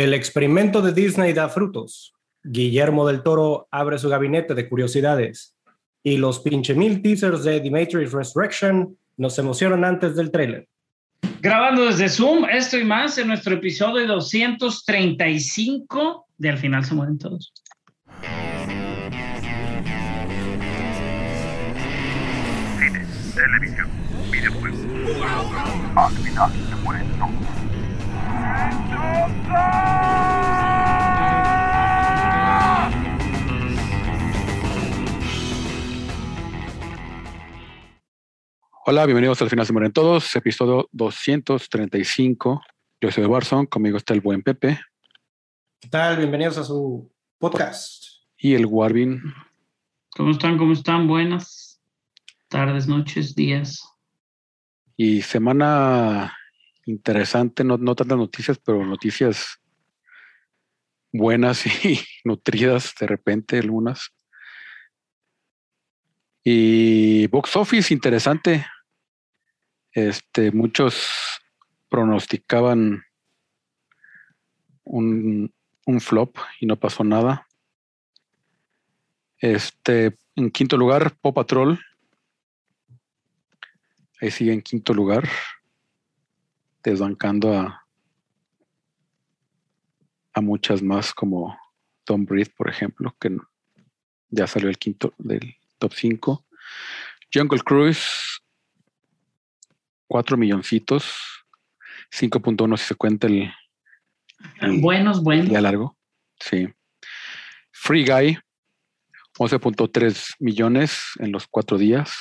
El experimento de Disney da frutos. Guillermo del Toro abre su gabinete de curiosidades. Y los pinche mil teasers de The Matrix Resurrection nos emocionan antes del tráiler. Grabando desde Zoom, esto y más en nuestro episodio 235 de Al final se mueren todos. Cine, televisión, videojuegos. Al final se mueren todos. Hola, bienvenidos al final se mueren todos, episodio 235. Yo soy Barson, conmigo está el buen Pepe ¿Qué tal? Bienvenidos a su podcast. y el Warvin. ¿Cómo están? ¿Cómo están? Buenas tardes, noches, días. Y semana interesante, no, no tantas noticias, pero noticias buenas y nutridas de repente algunas. Y box office interesante. Este, muchos pronosticaban un, un flop y no pasó nada. Este, en quinto lugar, Pop Patrol. Ahí sigue en quinto lugar, desbancando a, a muchas más como Tom Breed, por ejemplo, que ya salió el quinto del top 5. Jungle Cruise, 4 milloncitos, 5.1 si se cuenta el, el Buenos, buenos. día largo. Sí. Free Guy, 11.3 millones en los cuatro días.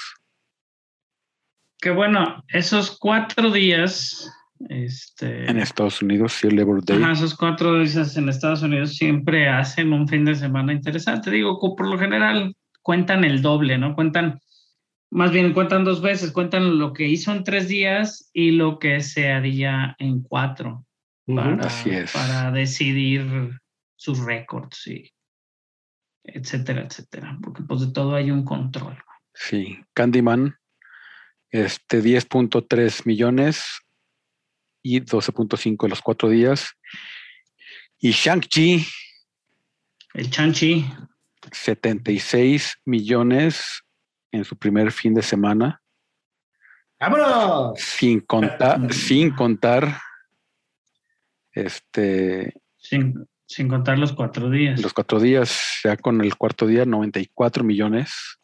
Que bueno, esos cuatro días, este, En Estados Unidos, sí, el Labor Day. ajá, esos cuatro días en Estados Unidos siempre hacen un fin de semana interesante. Digo, por lo general cuentan el doble, ¿no? Cuentan, más bien cuentan dos veces, cuentan lo que hizo en tres días y lo que se haría en cuatro. para, Así es. para decidir sus récords y etcétera, etcétera. Porque pues de todo hay un control. Sí, Candyman, este 10.3 millones y 12.5 en los cuatro días. Y Shang-Chi, El Chanchi, 76 millones en su primer fin de semana, ¡Vámonos! sin contar, sin contar este, sin, sin contar los cuatro días. los cuatro días, ya con el cuarto día, 94 millones.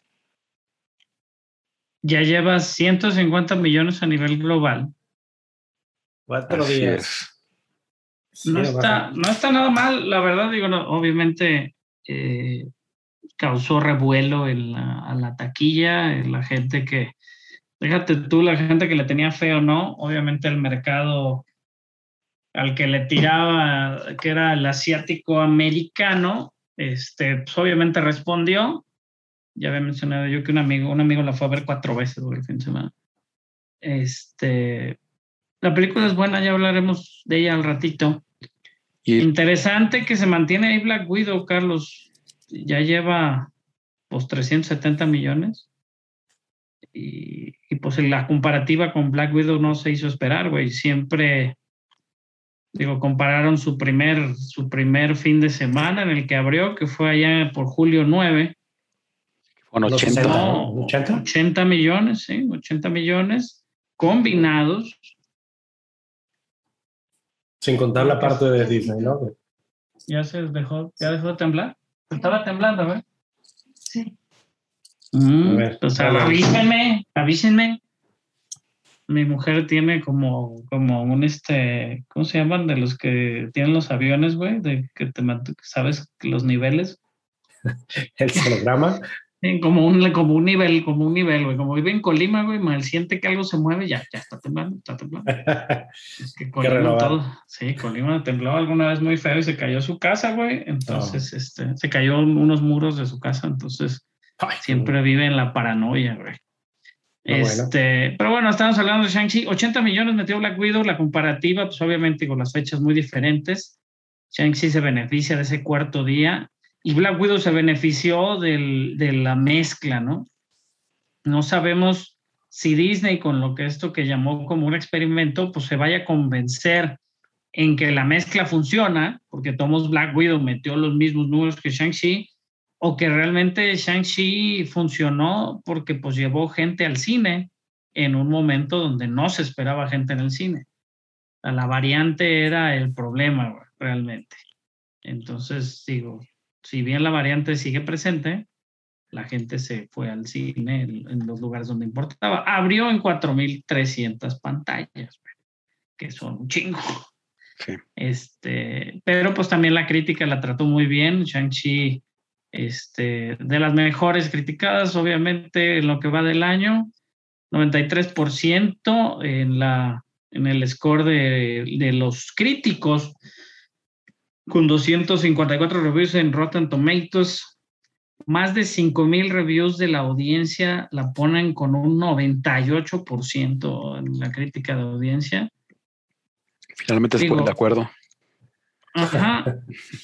Ya lleva 150 millones a nivel global. Cuatro Así días. es. No está, no está nada mal, la verdad, digo, no, obviamente eh, causó revuelo en la, a la taquilla, en la gente que, fíjate tú, la gente que le tenía feo, ¿no? Obviamente el mercado al que le tiraba, que era el asiático americano, este, pues obviamente respondió. Ya había mencionado yo que un amigo, un amigo la fue a ver cuatro veces el fin de semana. Este, la película es buena, ya hablaremos de ella al ratito. Y Interesante que se mantiene ahí Black Widow, Carlos. Ya lleva pues 370 millones. Y, y, pues la comparativa con Black Widow no se hizo esperar, güey. Siempre, digo, compararon su primer, su primer fin de semana en el que abrió, que fue allá por julio 9. con Los 80. 60, No, ¿no? 80. 80 millones, sí, 80 millones combinados. Sin contar la parte de Disney, ¿no? Ya se dejó, ya dejó de temblar. Estaba temblando, ¿verdad? Sí. Mm, A ver, hola. avísenme, avísenme. Mi mujer tiene como, como un este, ¿cómo se llaman? De los que tienen los aviones, güey, de que te sabes los niveles. El holograma. Como un, como un nivel, como un nivel, güey. Como vive en Colima, güey, mal siente que algo se mueve, ya, ya está temblando, está temblando. Es que Colima todo. Sí, Colima tembló alguna vez muy feo y se cayó su casa, güey. Entonces, este, se cayó unos muros de su casa, entonces Ay, siempre vive en la paranoia, güey. Ah, bueno. Este, pero bueno, estamos hablando de Shang-Chi. 80 millones metió Black Widow. La comparativa, pues obviamente con las fechas muy diferentes. Shang-Chi se beneficia de ese cuarto día y Black Widow se benefició del- de la mezcla, ¿no? No sabemos si Disney, con lo que esto que llamó como un experimento, pues se vaya a convencer en que la mezcla funciona, porque Thomas Black Widow metió los mismos números que Shang-Chi, o que realmente Shang-Chi funcionó porque pues llevó gente al cine en un momento donde no se esperaba gente en el cine. La variante era el problema realmente. Entonces, digo, si bien la variante sigue presente, la gente se fue al cine en, los lugares donde importaba. Abrió en 4.300 pantallas, que son un chingo. Este, pero pues también la crítica la trató muy bien. Shang-Chi, este, de las mejores criticadas, obviamente, en lo que va del año. 93% en, la, en el score de, de los críticos, con 254 reviews en Rotten Tomatoes, más de 5.000 reviews de la audiencia la ponen con un 98% en la crítica de audiencia. Finalmente se ponen de acuerdo. Ajá.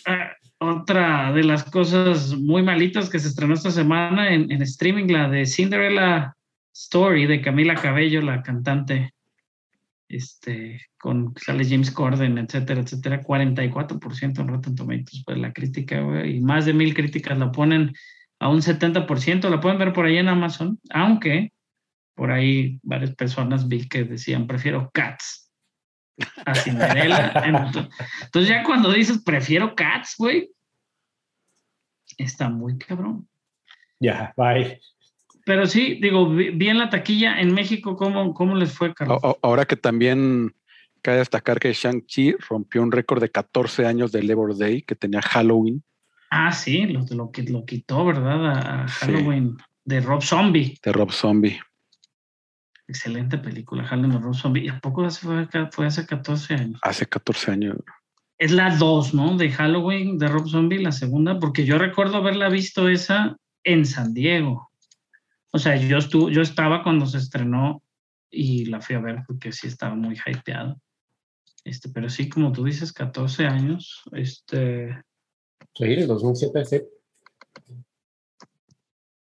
Ah, otra de las cosas muy malitas que se estrenó esta semana en, en streaming, la de Cinderella Story de Camila Cabello, la cantante este, con sale James Corden, etcétera, etcétera, 44% en Rotten Tomatoes, pues la crítica, y más de mil críticas la ponen a un 70%, la pueden ver por ahí en Amazon, aunque por ahí varias personas vi que decían, prefiero Cats a Cinderella. Entonces ya cuando dices, prefiero Cats, güey, está muy cabrón. Ya, bye. Pero sí, digo, vi en la taquilla en México, ¿cómo, cómo les fue, Carlos? Ahora que también cabe destacar que Shang-Chi rompió un récord de 14 años de Labor Day que tenía Halloween. Ah, sí, lo, lo, lo quitó, ¿verdad? A, Halloween de Rob Zombie. De Rob Zombie. Excelente película, Halloween de Rob Zombie. ¿Y a poco fue, fue hace 14 años? Hace 14 años. Es la 2, ¿no? De Halloween de Rob Zombie, la segunda, porque yo recuerdo haberla visto esa en San Diego. O sea, yo, estuve, yo estaba cuando se estrenó y la fui a ver porque sí estaba muy hypeado. Este, pero sí, como tú dices, 14 años. Este. Sí, 2007, sí.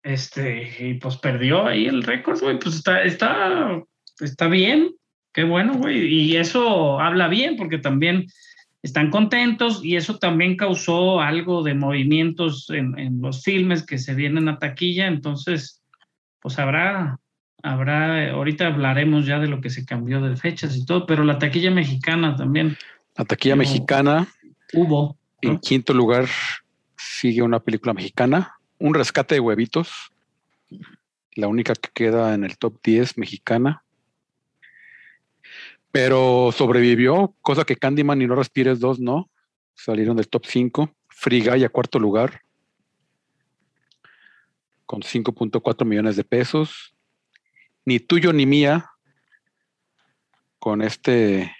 Este, y pues perdió ahí el récord, güey. Pues está, está, está bien. Qué bueno, güey. Y eso habla bien porque también están contentos y eso también causó algo de movimientos en, en los filmes que se vienen a taquilla. Entonces, pues habrá, habrá, ahorita hablaremos ya de lo que se cambió de fechas y todo, pero la taquilla mexicana también. La taquilla mexicana. Hubo. En quinto lugar sigue una película mexicana, Un rescate de huevitos, la única que queda en el top 10 mexicana. Pero sobrevivió, cosa que Candyman y No Respires 2 no, salieron del top 5. Frigay a cuarto lugar, con 5.4 millones de pesos. Ni tuyo ni mía, con este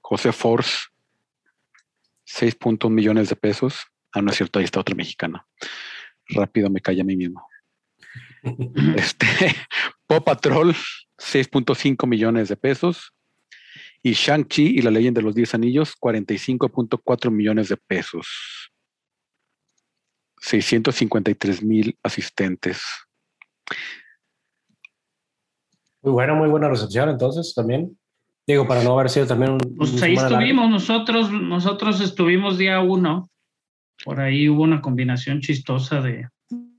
José Force, 6.1 millones de pesos. Ah, no es cierto, ahí está otra mexicana. Rápido me calla a mí mismo. este, Pop Patrol, 6.5 millones de pesos. Y Shang-Chi y la leyenda de los 10 anillos, 45.4 millones de pesos. 653 mil asistentes. Muy buena, muy buena recepción entonces también. Digo, para no haber sido también un... Pues ahí estuvimos, nosotros, nosotros estuvimos día uno. Por ahí hubo una combinación chistosa de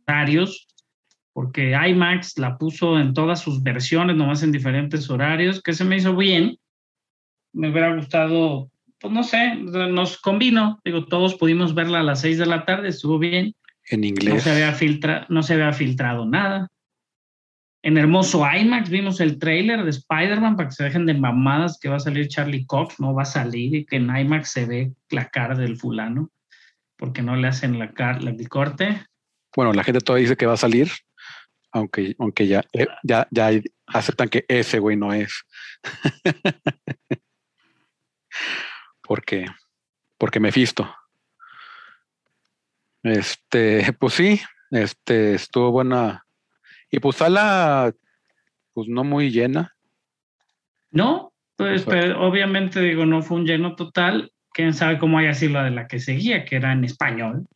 horarios, porque IMAX la puso en todas sus versiones, nomás en diferentes horarios, que se me hizo bien. Me hubiera gustado pues no sé, nos convino. Digo, todos pudimos verla a las seis de la tarde, estuvo bien. En inglés. No se había, filtra, no se había filtrado nada. En hermoso IMAX vimos el trailer de Spider-Man para que se dejen de mamadas que va a salir Charlie Cox, no va a salir y que en IMAX se ve la cara del fulano porque no le hacen la cara, el corte. Bueno, la gente todavía dice que va a salir, aunque, aunque ya, eh, ya, ya aceptan que ese güey no es. porque, porque Mephisto. Este, pues sí, este, estuvo buena. Y pues sala, pues no muy llena. No, pues, obviamente digo, no fue un lleno total. Quién sabe cómo haya sido la de la que seguía, que era en español.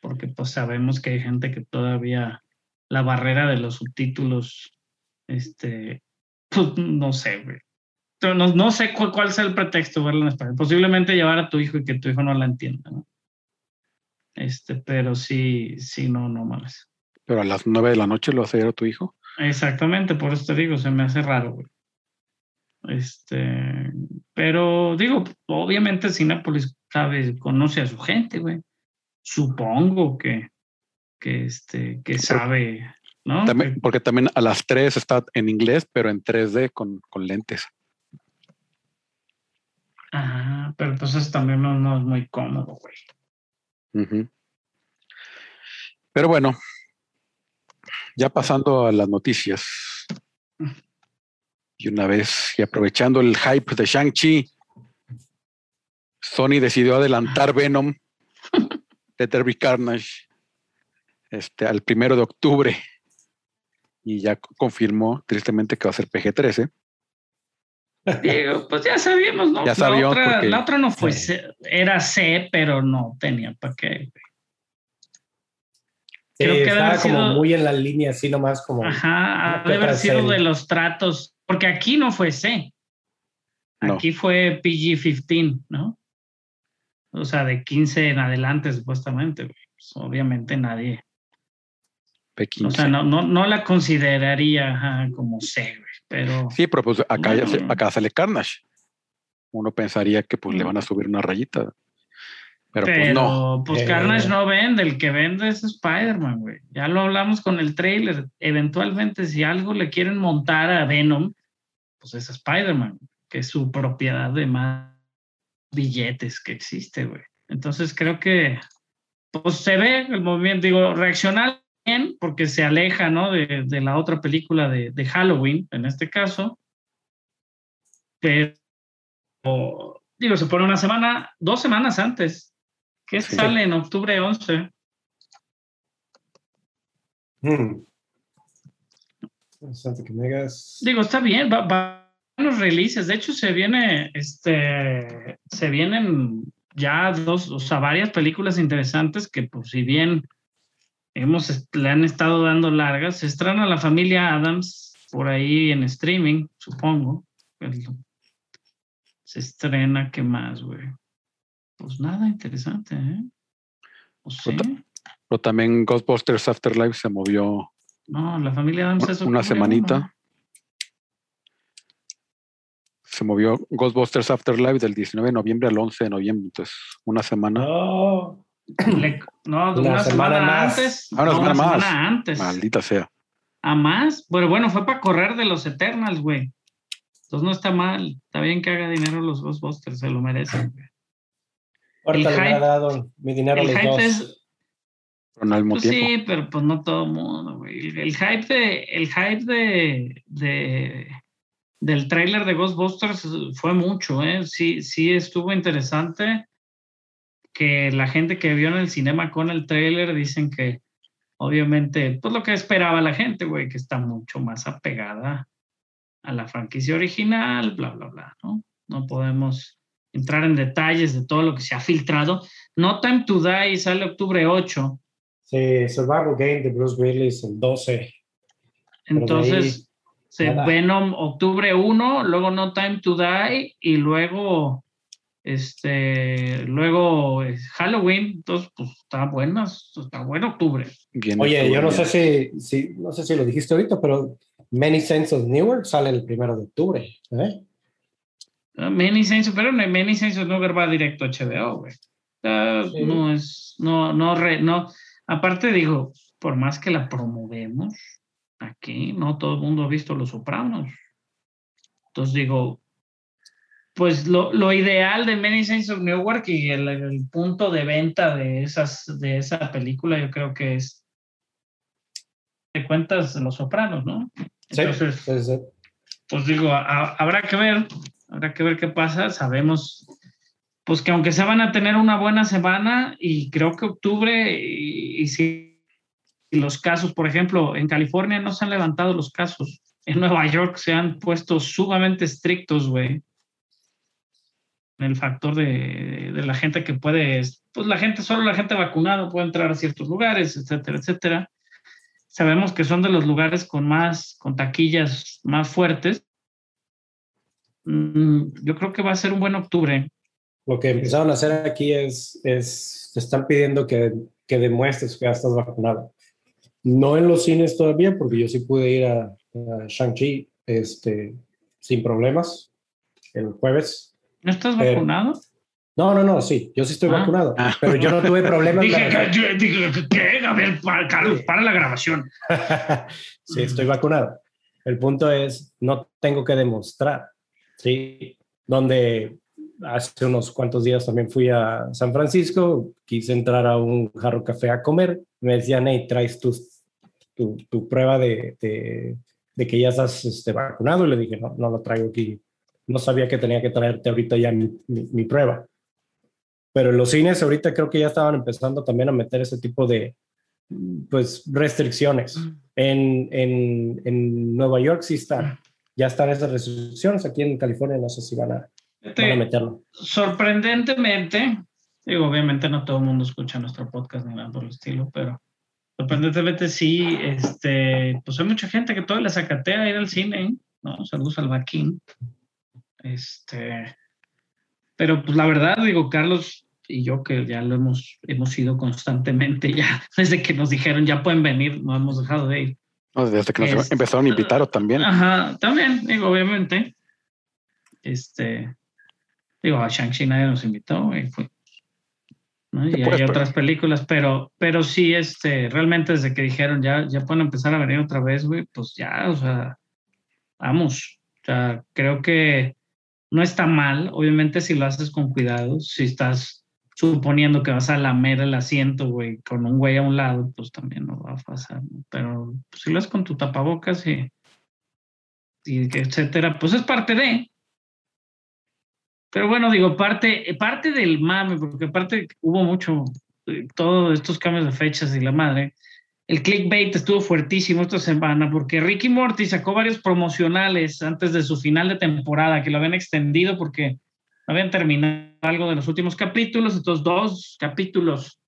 Porque pues sabemos que hay gente que todavía la barrera de los subtítulos, este, pues no sé, güey pero no, no sé cuál, cuál sea el pretexto verla en español. Posiblemente llevar a tu hijo y que tu hijo no la entienda, ¿no? Este, pero sí, sí, no, no mames. Pero a las nueve de la noche lo hace ver a tu hijo. Exactamente, por eso te digo, se me hace raro, güey. Este, pero digo, obviamente Cinépolis sabe, conoce a su gente, güey. Supongo que, que este, que sabe, ¿no? También, Que- porque también a las tres está en inglés, pero en 3D con, con lentes. Ajá, pero entonces también no, no es muy cómodo, güey. Pero bueno, ya pasando a las noticias. Y una vez, y aprovechando el hype de Shang-Chi, Sony decidió adelantar Venom de Derby Carnage este, al primero de octubre. Y ya confirmó tristemente que va a ser PG-13. Digo, pues ya sabíamos, ¿no? Ya sabíamos la, otra, porque- la otra no fue Sí. C, era C, pero no tenía para qué. Sí, Creo que estaba como sido- muy en la línea, así nomás como. Ajá, que debe haber sido de los tratos, porque aquí no fue C. No. Aquí fue PG-15, ¿no? O sea, de 15 en adelante, supuestamente. güey. Pues, obviamente nadie. P15. O sea, no, no, no la consideraría ajá, como C, güey, pero. Sí, pero pues acá, ya se- acá sale Carnage. Uno pensaría que pues le van a subir una rayita. Pero, pues no. pues Eh. Carnage no vende, el que vende es Spider-Man, güey. Ya lo hablamos con el trailer. Eventualmente, si algo le quieren montar a Venom, pues es Spider-Man, que es su propiedad de más billetes que existe, güey. Entonces creo que pues se ve el movimiento, digo, reaccionar porque se aleja, ¿no? De, de la otra película de, de Halloween, en este caso. Pero, digo, se pone una semana, dos semanas antes. que Sí. sale en octubre 11? Hmm. Que me. Digo, está bien, va, va los releases. De hecho, se viene, este, se vienen ya dos, o sea, varias películas interesantes que, pues, si bien hemos, le han estado dando largas, se estrena La Familia Adams por ahí en streaming, supongo. Se estrena, ¿qué más, güey? Pues nada interesante, ¿eh? Pues sí. Otra- Pero también Ghostbusters Afterlife se movió No, La Familia Adams es una octubre semanita. uno. Se movió Ghostbusters Afterlife del 19 de noviembre al 11 de noviembre. Entonces, una semana. No. Le- no, Una una, semana semana, más. antes. Ah, una no, semana más. antes. Maldita sea. ¿A más? Bueno, bueno, fue para correr de los Eternals, güey. Entonces no está mal. Está bien que haga dinero los Ghostbusters, se lo merecen. güey. Ahorita El le hype- ha dado mi dinero a El los dos. es. Pero al Pues sí, pero pues no todo el mundo, güey. El, el hype de. El hype de. de del tráiler de Ghostbusters fue mucho, ¿eh? Sí, sí estuvo interesante. Que la gente que vio en el cinema con el tráiler dicen que obviamente, pues lo que esperaba la gente, güey, que está mucho más apegada a la franquicia original, bla, bla, bla, ¿no? No podemos entrar en detalles de todo lo que se ha filtrado. No Time to Die sale octubre 8, Sí, Survival Game de Bruce Willis el 12. Pero de entonces se. Venom octubre 1, luego No Time to Die y luego este luego es Halloween, entonces pues está bueno, está bueno octubre. Bien, Oye, estuvo yo no sé si, si, no sé si lo dijiste ahorita, pero Many Saints of Newark sale el primero de octubre. ¿eh? Ah, Many Saints, pero no, Many Saints of Newark va directo a HBO, güey. Ah, Sí. No es, no, no, re- no. Aparte digo, por más que la promovemos, aquí no todo el mundo ha visto Los Sopranos. Entonces digo, pues lo, lo ideal de Many Saints of Newark y el, el punto de venta de, esas, de esa película yo creo que es, de cuentas, Los Sopranos, ¿no? Sí, Entonces, sí, sí. pues digo, a- habrá que ver, habrá que ver qué pasa. Sabemos, pues que aunque se van a tener una buena semana y creo que octubre y, y si los casos, por ejemplo, en California no se han levantado los casos. En Nueva York se han puesto sumamente estrictos, güey. El factor de, de la gente que puede, pues la gente, solo la gente vacunada puede entrar a ciertos lugares, etcétera, etcétera. Sabemos que son de los lugares con más, con taquillas más fuertes. mm, yo creo que va a ser un buen octubre. Lo que empezaron a hacer aquí es, es te están pidiendo que, que demuestres que ya estás vacunado. No en los cines todavía, porque yo sí pude ir a, a Shang-Chi este, sin problemas el jueves. ¿No estás Pero- vacunado? No, no, no, sí, yo sí estoy Ah. vacunado, pero yo no tuve problemas. Dije, la- que- yo- dije, ¿qué? A ver, para, Carlos, para la grabación. sí, estoy vacunado. El punto es, no tengo que demostrar, ¿sí? Donde hace unos cuantos días también fui a San Francisco, quise entrar a un jarro café a comer, me decían, hey, traes tu, tu, tu prueba de, de, de que ya estás este, vacunado, y le dije, no, no lo traigo aquí. No sabía que tenía que traerte ahorita ya mi, mi, mi prueba. Pero en los cines ahorita creo que ya estaban empezando también a meter ese tipo de, pues, restricciones. En, en, en Nueva York sí está, ya están esas restricciones. Aquí en California no sé si van a, van a Fíjate, meterlo. sorprendentemente, digo, obviamente no todo el mundo escucha nuestro podcast ni nada por el estilo, pero sorprendentemente sí, este, pues hay mucha gente que todavía le sacatea ir al cine, ¿no? Saludos al Vaquín. Este, pero pues la verdad, digo, Carlos y yo que ya lo hemos, hemos ido constantemente, ya desde que nos dijeron ya pueden venir, no hemos dejado de ir. No, desde que nos Es- empezaron a invitar o también. Ajá, también, digo, obviamente. Este, digo, a Shang-Chi nadie nos invitó y fue. ¿no? Y hay otras películas, pero, pero sí, este, realmente desde que dijeron ya, ya pueden empezar a venir otra vez, güey, pues ya, o sea, vamos. O sea, creo que no está mal, obviamente si lo haces con cuidado, si estás suponiendo que vas a lamer el asiento, güey, con un güey a un lado, pues también no va a pasar, ¿no? Pero si lo haces con tu tapabocas y, y etcétera, pues es parte de. Pero bueno, digo, parte, parte del mame, porque aparte hubo mucho, eh, todos estos cambios de fechas y la madre. El clickbait estuvo fuertísimo esta semana porque Ricky Morty sacó varios promocionales antes de su final de temporada que lo habían extendido porque habían terminado algo de los últimos capítulos. Estos dos capítulos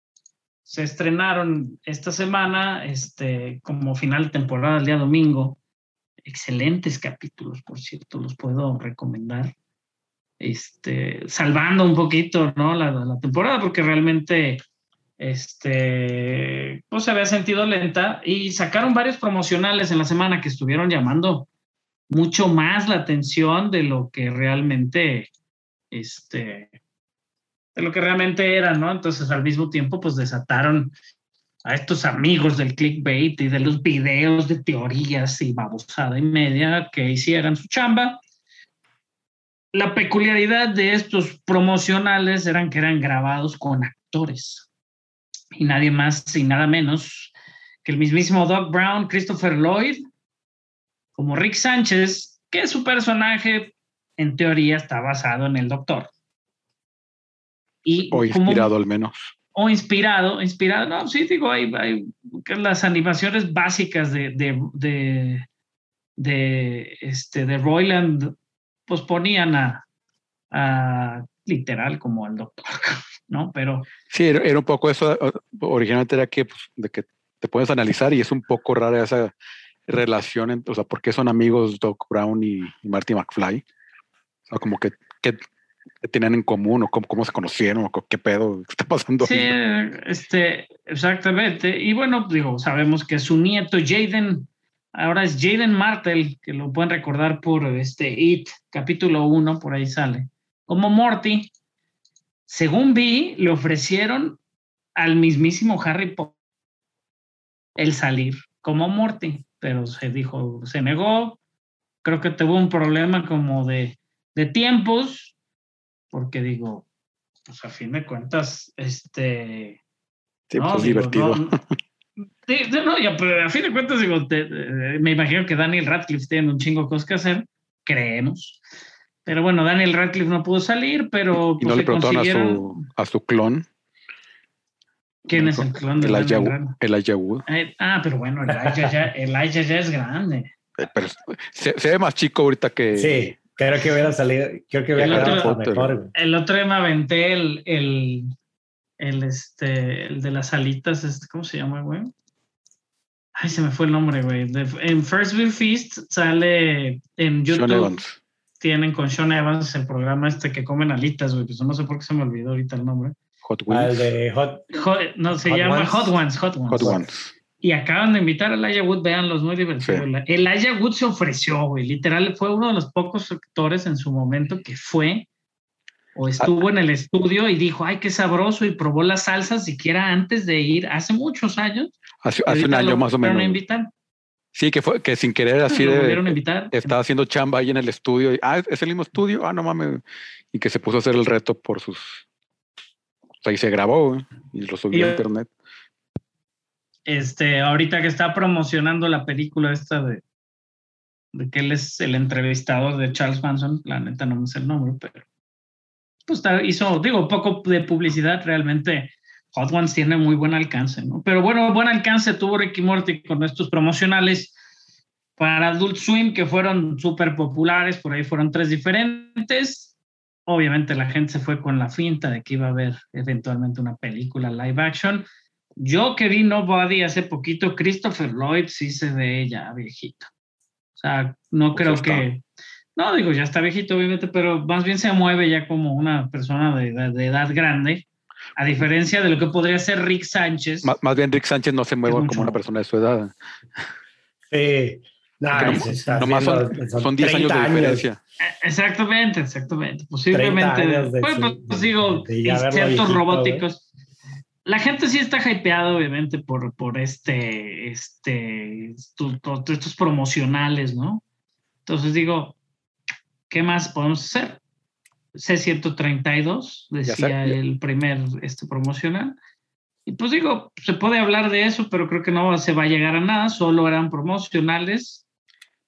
se estrenaron esta semana este, como final de temporada el día domingo. Excelentes capítulos, por cierto, los puedo recomendar. Este, salvando un poquito ¿no? la, la temporada porque realmente este, pues se había sentido lenta y sacaron varios promocionales en la semana que estuvieron llamando mucho más la atención de lo que realmente, este, de lo que realmente era, ¿no? Entonces al mismo tiempo pues desataron a estos amigos del clickbait y de los videos de teorías y babosada y media que hicieran su chamba. La peculiaridad de estos promocionales eran que eran grabados con actores y nadie más y nada menos que el mismísimo Doc Brown, Christopher Lloyd, como Rick Sánchez, que su personaje en teoría está basado en el doctor. Y O como- inspirado al menos. o inspirado, inspirado, no, sí, digo, hay, hay que las animaciones básicas de, de, de, de, este, de Royland, pues ponían a, a literal como al doctor, ¿no? Pero Sí, era, era un poco eso. Originalmente era que, pues, de que te puedes analizar y es un poco rara esa relación, entre, o sea, ¿por qué son amigos Doc Brown y, y Marty McFly? O sea, como que, que, tenían en común o cómo, cómo se conocieron o qué pedo está pasando. sí, ahí? este, exactamente. Y bueno, digo, sabemos que su nieto Jaden, ahora es Jaden Martel, que lo pueden recordar por este It, capítulo 1, por ahí sale. Como Morty, según vi, le ofrecieron al mismísimo Harry Potter el salir como Morty, pero se dijo, se negó. Creo que tuvo un problema como de, de tiempos, porque digo, pues a fin de cuentas, este, Sí, pues no, es digo, divertido. no, no, ya, pero a fin de cuentas, digo, te- eh, me imagino que Daniel Radcliffe tiene un chingo de cosas que hacer, creemos. Pero bueno, Daniel Radcliffe no pudo salir, pero y no pues, le preguntaron a consiguieron- su, a su clon, ¿Quién es el clon de Elijah, Daniel Wood- Radcliffe? Elijah Wood. Eh, ah, pero bueno, Elijah ya, Elijah ya es grande. Eh, Pero se, se ve más chico ahorita que. Sí, creo que hubiera salido, creo que hubiera El quedado otro- mejor. El otro día me aventé el, el, el, este, el de las alitas, este, ¿cómo se llama, güey? Ay, se me fue el nombre, güey. De- En First View Feast sale en Sean YouTube. Evans. Tienen con Sean Evans el programa este que comen alitas, güey. Pues no sé por qué se me olvidó ahorita el nombre. Hot Ah, el Wheels. de Hot. Hot- no, se Hot llama Ones. Hot Ones, Hot Ones. Hot Ones. Y acaban de invitar a Elijah Wood, véanlo, es muy divertido. Sí. El Elijah Wood se ofreció, güey. Literal, fue uno de los pocos actores en su momento que fue o estuvo en el estudio y dijo, ay, qué sabroso, y probó las salsas siquiera antes de ir, hace muchos años. Hace, hace un año más o menos. invitar. Sí, que fue que sin querer así lo volvieron a de invitar. estaba haciendo chamba ahí en el estudio y ah, es el mismo estudio, ah, no mames. Y que se puso a hacer el reto por sus. O sea, y se grabó y lo subió a internet. este, ahorita que está promocionando la película esta de, de que él es el entrevistador de Charles Manson, la neta no me sé el nombre, pero pues está- hizo, digo, poco de publicidad, realmente Hot Ones tiene muy buen alcance, ¿no? Pero bueno, buen alcance tuvo Ricky Morty con estos promocionales para Adult Swim que fueron súper populares, por ahí fueron tres diferentes. Obviamente la gente se fue con la finta de que iba a haber eventualmente una película live action. Yo que vi Nobody hace poquito, Christopher Lloyd sí se ve ya viejito. O sea, no Pues creo que... No, digo, ya está viejito, obviamente, pero más bien se mueve ya como una persona de, de- de edad grande, a diferencia de lo que podría ser Rick Sánchez. Más, más bien Rick Sánchez no se mueve mucho como una persona de su edad. Sí. No, ese está Nomás son, son 10 años de 30 diferencia. Eh, Exactamente, exactamente. Posiblemente, de pues, su- pues, digo, viejito, robóticos. La gente sí está hypeada, obviamente, por, por este, este, estu- to- estos promocionales, ¿no? Entonces digo, ¿qué más podemos hacer? C132, decía el primer este, promocional. Y pues digo, se puede hablar de eso, pero creo que no se va a llegar a nada, solo eran promocionales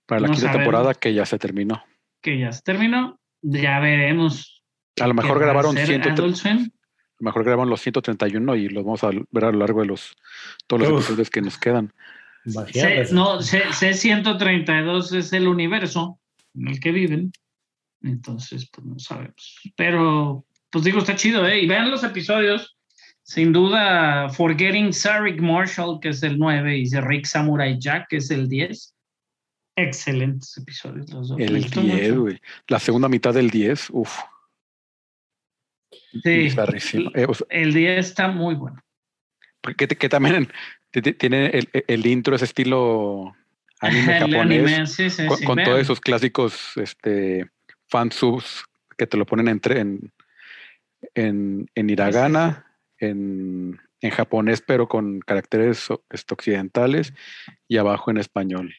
Para la no quinta sabemos. temporada que ya se terminó. que ya se terminó. Ya veremos. A lo mejor grabaron hacer 103 Adult Swim. A lo mejor graban los 131 y los vamos a ver a lo largo de los todos los Uf. episodios que nos quedan. C, no, C, C132 es el universo en el que viven. Entonces, pues no sabemos. Pero, pues digo, está chido, ¿eh? Y vean los episodios. Sin duda, Forgetting Sarek Marshall, que es el 9, y Rick Samurai Jack, que es el 10. Excelentes episodios los dos. El gustó 10, mucho. güey. La segunda mitad del 10, uff, Sí. Eh, o sea, el 10 está muy bueno. porque que, que también tiene el, el intro, ese estilo anime El japonés, anime, sí, sí, con, sí, con vean. todos esos clásicos este, fansubs que te lo ponen entre, en, en, en hiragana, en, en japonés, pero con caracteres este, occidentales y abajo en español.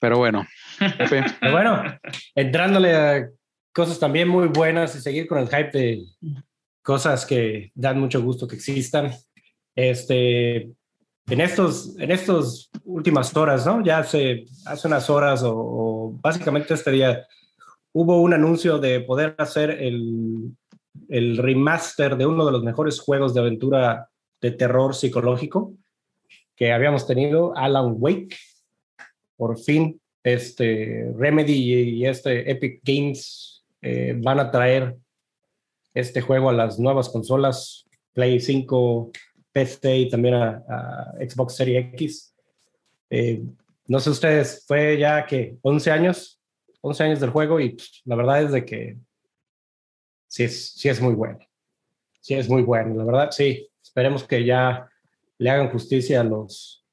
Pero bueno, Pero bueno, entrándole a cosas también muy buenas y seguir con el hype de cosas que dan mucho gusto que existan. Este, en estos, en estos últimas horas, ¿no? Ya hace, hace unas horas o, o básicamente este día hubo un anuncio de poder hacer el, el remaster de uno de los mejores juegos de aventura de terror psicológico que habíamos tenido, Alan Wake. Por fin, este Remedy y este Epic Games eh, van a traer este juego a las nuevas consolas, Play 5, PC y también a, Xbox Series X. Eh, no sé ustedes, fue ya que 11 años, 11 años del juego y la verdad es de que sí es, sí es muy bueno. Sí es muy bueno, la verdad, sí. Esperemos que ya le hagan justicia a los,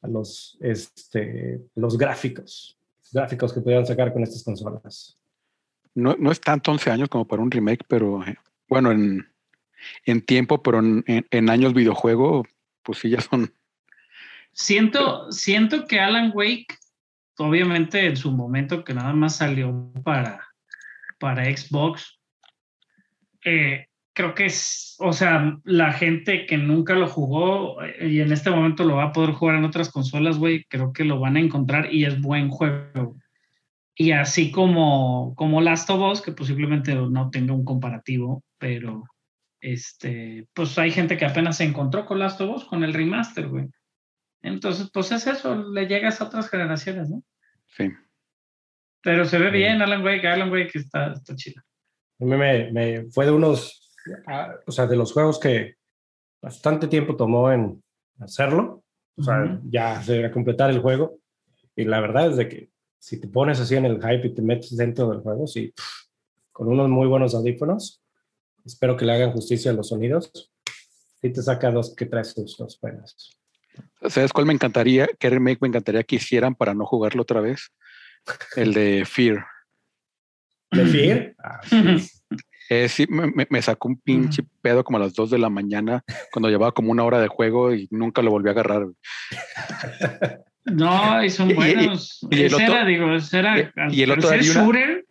a los, este, los gráficos, gráficos que pudieron sacar con estas consolas. no, no es tanto 11 años como para un remake, pero eh, bueno, en, en tiempo, pero en, en- años videojuego, pues sí, ya son. Siento, siento que Alan Wake, obviamente en su momento que nada más salió para, para Xbox, eh, creo que es, o sea, la gente que nunca lo jugó eh, y en este momento lo va a poder jugar en otras consolas, güey, creo que lo van a encontrar y es buen juego. Y así como, como Last of Us, que posiblemente no tenga un comparativo, pero este, pues hay gente que apenas se encontró con Last of Us, con el remaster, güey. Entonces, pues es eso, le llegas a otras generaciones, ¿no? Sí. Pero se ve bien Alan Wake, Alan Wake está, está chido. A mí me, me fue de unos, o sea, de los juegos que bastante tiempo tomó en hacerlo, o sea, Ujú. ya de completar el juego. Y la verdad es de que si te pones así en el hype y te metes dentro del juego, sí, pff, con unos muy buenos audífonos, espero que le hagan justicia a los sonidos, sí te saca dos que tres sustos buenos. ¿Sabes cuál me encantaría? ¿Qué remake me encantaría que hicieran para no jugarlo otra vez? El de Fear. ¿De Fear? Ah, sí. Eh, sí, me, me- sacó un pinche pedo como a las 2 de la mañana cuando llevaba como una hora de juego y nunca lo volví a agarrar. No, y son Y- y- buenos. y el ese otro- era, digo, ese era. y- y el otro ser hay una- shooter,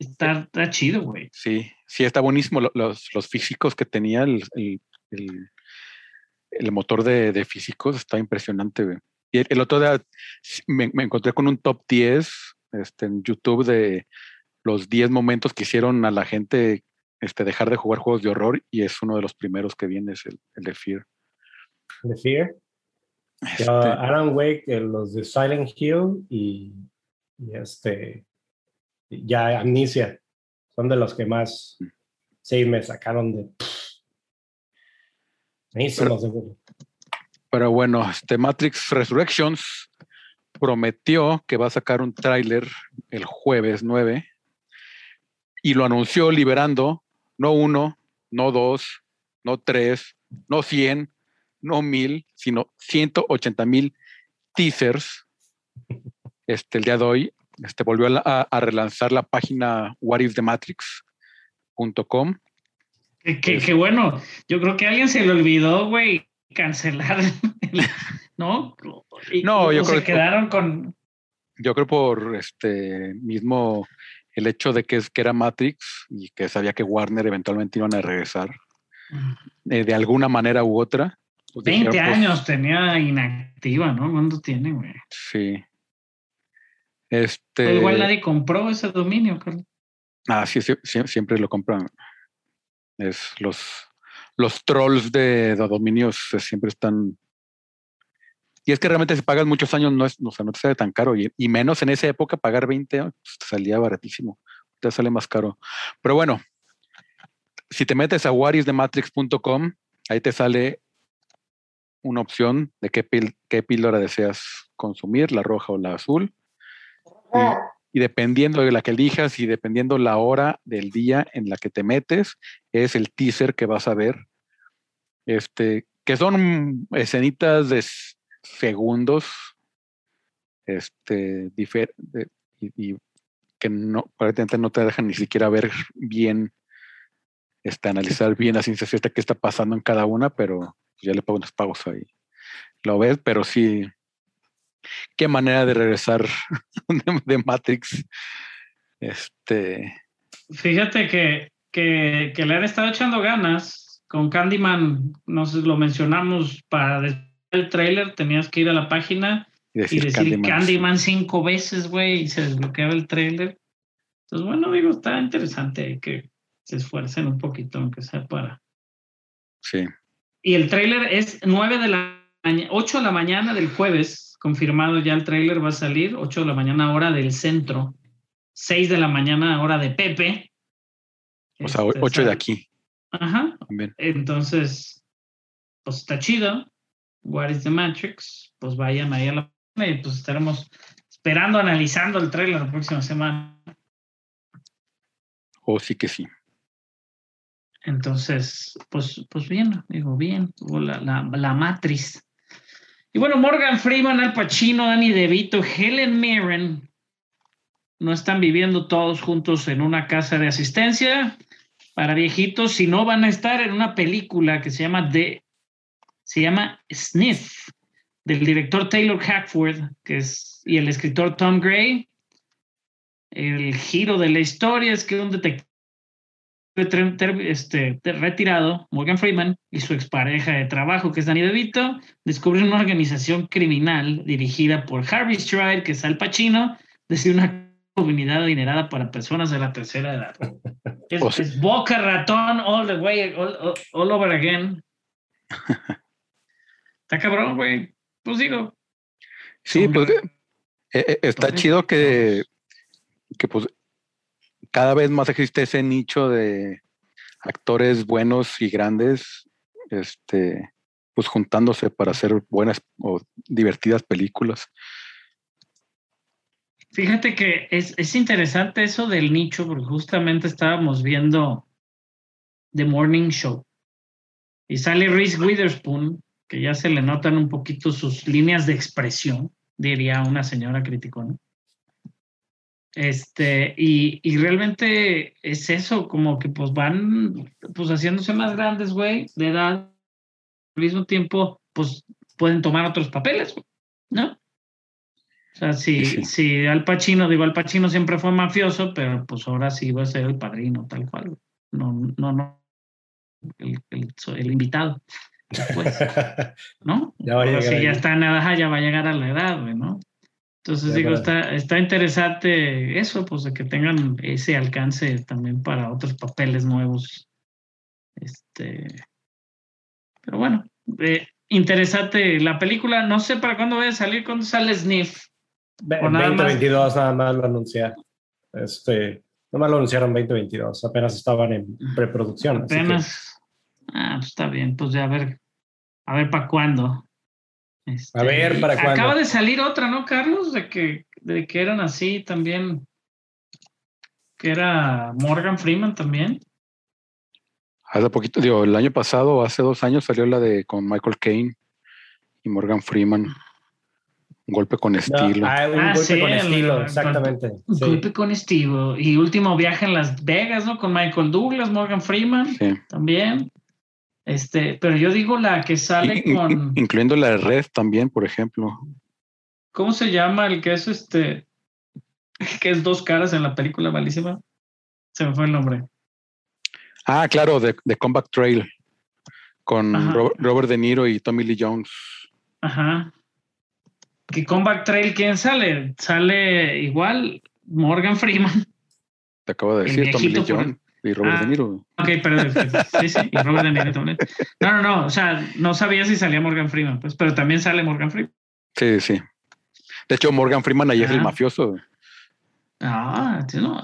está, está chido, güey. Sí, sí, está buenísimo. lo- Los, los físicos que tenía el, el- el- el motor de, de físicos está impresionante. güey. Y el, otro día me, me encontré con un top 10 este, en YouTube de los 10 momentos que hicieron a la gente este, dejar de jugar juegos de horror y es uno de los primeros que viene, es el, el de Fear. ¿De Fear? Este, Alan Wake, eh, los de Silent Hill y, y este, ya Amnesia, son de los que más, sí, me sacaron de... Buenísimos, seguro. Pero bueno, este Matrix Resurrections prometió que va a sacar un tráiler el jueves 9 y lo anunció liberando no uno, no dos, no tres, no 100, no mil, sino 180 mil teasers. Este, el día de hoy este, volvió a, la- a- relanzar la página whatifthematrix.com. Qué, qué- qué bueno. Yo creo que a alguien se le olvidó, güey, cancelar. el- ¿No? Y- No, yo se creo que- quedaron con. Yo creo por este mismo el hecho de que, es, que era Matrix y que sabía que Warner eventualmente iban a regresar eh, de alguna manera u otra. pues 20 dijeron, pues, años tenía inactiva, ¿no? ¿Cuánto tiene, güey? Sí. Este. Pero igual nadie compró ese dominio, Carlos. Ah, sí, siempre lo compran. Es los, los trolls de, de dominios eh, siempre están. Y es que realmente si pagas muchos años no es, o sea, no te sale tan caro. Y, y menos en esa época pagar 20 pues, te salía baratísimo. Te sale más caro. Pero bueno, si te metes a whatisthematrix.com, ahí te sale una opción de qué, pil- qué píldora deseas consumir, la roja o la azul. Y, y dependiendo de la que elijas y dependiendo la hora del día en la que te metes, es el teaser que vas a ver. Este, que son escenitas de segundos. Este, de- y, y que no, prácticamente no te dejan ni siquiera ver bien, este, analizar bien a ciencia cierta qué está pasando en cada una, pero ya le pongo unas pausas ahí. Lo ves, pero sí, qué manera de regresar de, de Matrix. Este, Fíjate que, que, que le han estado echando ganas con Candyman. Nos lo mencionamos para del trailer. Tenías que ir a la página y y decir, Candyman, cinco veces, güey, y se desbloqueaba el trailer. Entonces, bueno, digo, está interesante que se esfuercen un poquito, aunque sea para. Sí, Y el trailer es 9 de la mañana, 8 de la mañana del jueves, confirmado ya el trailer va a salir, 8 de la mañana hora del centro, 6 de la mañana hora de Pepe. o sea, Este, ocho de sale- aquí Ajá, entonces, pues está chido. What is the Matrix? Pues vayan ahí a la y pues estaremos esperando, analizando el trailer la próxima semana. O sí que sí. Entonces, pues, pues bien, digo, bien, la, la, la matriz. Y bueno, Morgan Freeman, Al Pacino, Danny DeVito, Helen Mirren no están viviendo todos juntos en una casa de asistencia para viejitos, sino van a estar en una película que se llama The, se llama Sniff, del director Taylor Hackford, que es, y el escritor Tom Gray. El giro de la historia es que un detective este, retirado, Morgan Freeman, y su expareja de trabajo, que es Danny DeVito, descubren una organización criminal dirigida por Harvey Stride, que es Al Pacino, desde una comunidad adinerada para personas de la tercera edad. Es, O sea- es boca ratón all the way, all, all- all over again. Está cabrón, güey. Pues digo. Sí, pues eh, eh, está chido que, que pues cada vez más existe ese nicho de actores buenos y grandes, este, pues juntándose para hacer buenas o divertidas películas. Fíjate que es, es interesante eso del nicho, porque justamente estábamos viendo The Morning Show. Y sale Reese Witherspoon, que ya se le notan un poquito sus líneas de expresión, diría una señora criticona. Este, y, y realmente es eso, como que pues van pues haciéndose más grandes, güey, de edad. Al mismo tiempo, pues pueden tomar otros papeles, ¿no? O sea, si, Sí. si Al Pacino, digo, Al Pacino siempre fue mafioso, pero pues ahora sí va a ser el padrino, tal cual. No, no, no. El, el, el invitado. Después, ¿no? Ya va a llegar sí, ya está en edad, ya va a llegar a la edad, güey, ¿no? Entonces De digo, está, está interesante eso, pues de que tengan ese alcance también para otros papeles nuevos. Este, pero bueno, eh, interesante la película. No sé para cuándo vaya a salir, cuándo sale Sniff. Ve- O nada más. 2022 nada más lo anunciaron. Este, nomás lo anunciaron 2022, apenas estaban en preproducción. así que- Apenas. Ah, pues está bien, pues ya a ver, a ver para cuándo. Este, A ver, ¿para y cuándo? Acaba de salir otra, ¿no, Carlos? De que, de que eran así también. Que era Morgan Freeman también. Hace poquito, digo, el año pasado, hace dos años, salió la de con Michael Caine y Morgan Freeman. Un golpe con No, estilo. ah, un Ah, golpe sí, con el- estilo, el- exactamente. Un sí. golpe con estilo. Y último viaje en Las Vegas, ¿no? Con Michael Douglas, Morgan Freeman Sí. también. Este, pero yo digo la que sale In- con. incluyendo la de Red también, por ejemplo. ¿Cómo se llama el que es este? Que es dos caras en la película malísima. Se me fue el nombre. Ah, claro, de, de Comeback Trail. Con Ajá. Ro- Robert De Niro y Tommy Lee Jones. Ajá. Que Comeback Trail, ¿quién sale? Sale igual Morgan Freeman. Te acabo de decir, Tommy Lee Jones y Robert Ah. De Niro. Ok, perdón. Sí, sí, y Robert De Niro también. No, no, no. O sea, no sabía si salía Morgan Freeman, pues, pero también sale Morgan Freeman. Sí, sí. De hecho, Morgan Freeman ahí es el Ah. mafioso. Ah, no,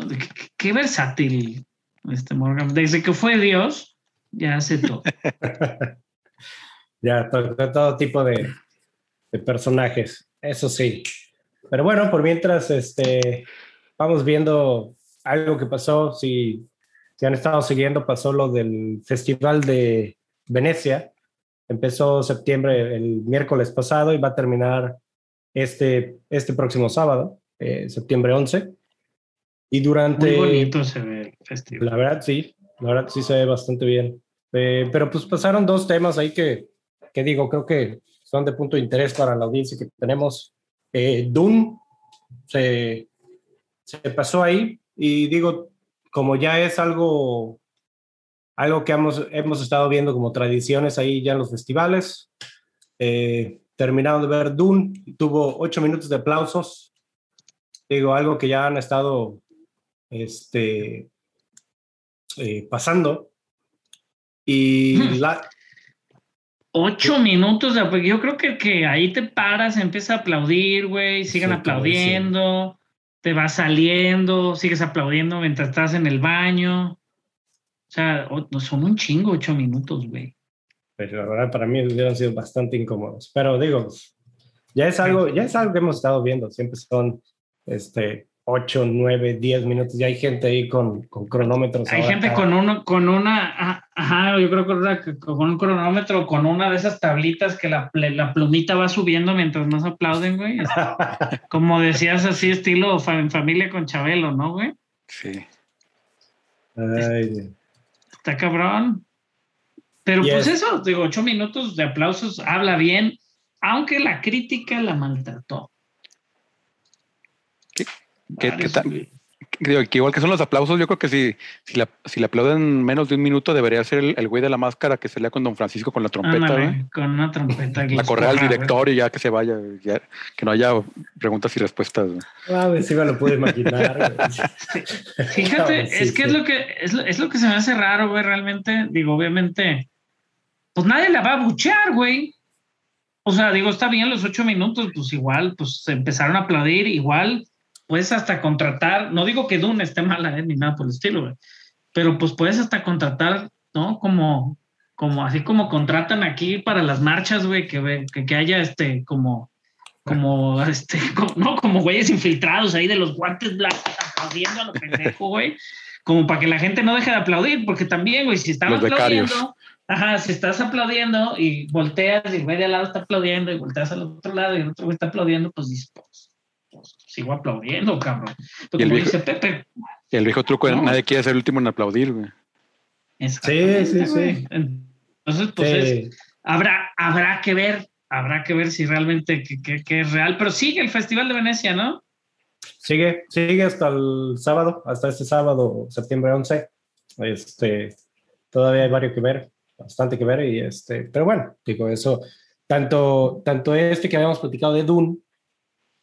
qué, versátil este Morgan. Desde que fue Dios, ya hace todo. Ya, to- to- todo, tipo de, de personajes, eso sí. Pero bueno, por mientras, este, vamos viendo algo que pasó. Si, si han estado siguiendo, pasó lo del Festival de Venecia. Empezó septiembre, el miércoles pasado, y va a terminar este, este próximo sábado, eh, septiembre 11. Y durante... Muy bonito se ve el festival. La verdad, sí. La verdad, sí se ve bastante bien. Eh, pero pues pasaron dos temas ahí que, que digo, creo que son de punto de interés para la audiencia que tenemos. Eh, Dune se, se pasó ahí y digo, como ya es algo, algo que hemos, hemos estado viendo como tradiciones ahí ya en los festivales, eh, terminaron de ver Dune, tuvo ocho minutos de aplausos. Digo, algo que ya han estado este, eh, pasando. Y Hmm. la, Ocho minutos de yo creo que, que ahí te paras, empieza a aplaudir, güey, siguen Sí, aplaudiendo, te vas saliendo, sigues aplaudiendo mientras estás en el baño. O sea, son un chingo ocho minutos, güey. pero la verdad para mí hubieran sido bastante incómodos. Pero digo, ya es algo, ya es algo que hemos estado viendo. Siempre son este, 8, 9, 10 minutos. Ya hay gente ahí con, con cronómetros. Hay ahora gente con uno, con una, ah, ajá, yo creo que una- con un cronómetro, con una de esas tablitas que la, la plumita va subiendo mientras más aplauden, güey. Como decías así, estilo en familia con Chabelo, ¿no, güey? Sí. Ay, Está cabrón. Pero pues es- eso, digo, ocho minutos de aplausos, habla bien, aunque la crítica la maltrató. ¿Qué- tal? Digo, que igual que son los aplausos, yo creo que si, si, la, si le aplauden menos de un minuto, debería ser el, el güey de la máscara que se lea con Don Francisco con la trompeta, Ándale, ¿verdad? con una trompeta. que La correa al director y ya que se vaya, ya, que no haya preguntas y respuestas. güey. a ver si me lo pude imaginar. Fíjate, Sí, es que sí. es lo que es lo, es lo que se me hace raro, güey, realmente. Digo, obviamente, pues nadie la va a buchear, güey. O sea, digo, está bien los ocho minutos, pues igual, pues se empezaron a aplaudir, igual, puedes hasta contratar, no digo que Dune esté mala, eh, ni nada por el estilo, güey, pero pues puedes hasta contratar, ¿no? Como, como así como contratan aquí para las marchas, güey, que, ve- que, que haya este, como como, este, como, no, como güeyes infiltrados ahí de los guantes blancos aplaudiendo a lo pendejo, güey. Como para que la gente no deje de aplaudir, porque también, güey, si están Los aplaudiendo, ajá, si estás aplaudiendo y volteas y el güey de al lado está aplaudiendo y volteas al otro lado y el otro güey está aplaudiendo, pues pues, pues, sigo aplaudiendo, cabrón. Pero Y el como viejo- dice Pepe, Y el viejo truco, No. nadie quiere ser el último en aplaudir, güey. sí, sí. güey. Entonces, pues es, Sí. habrá, habrá que ver, habrá que ver si realmente que, que- que es real, pero sigue el Festival de Venecia, ¿no? Sigue, sigue hasta el sábado, hasta este sábado, septiembre 11. Este, todavía hay varios que ver, bastante que ver, y este, pero bueno, digo, eso, tanto, tanto este que habíamos platicado de Dune,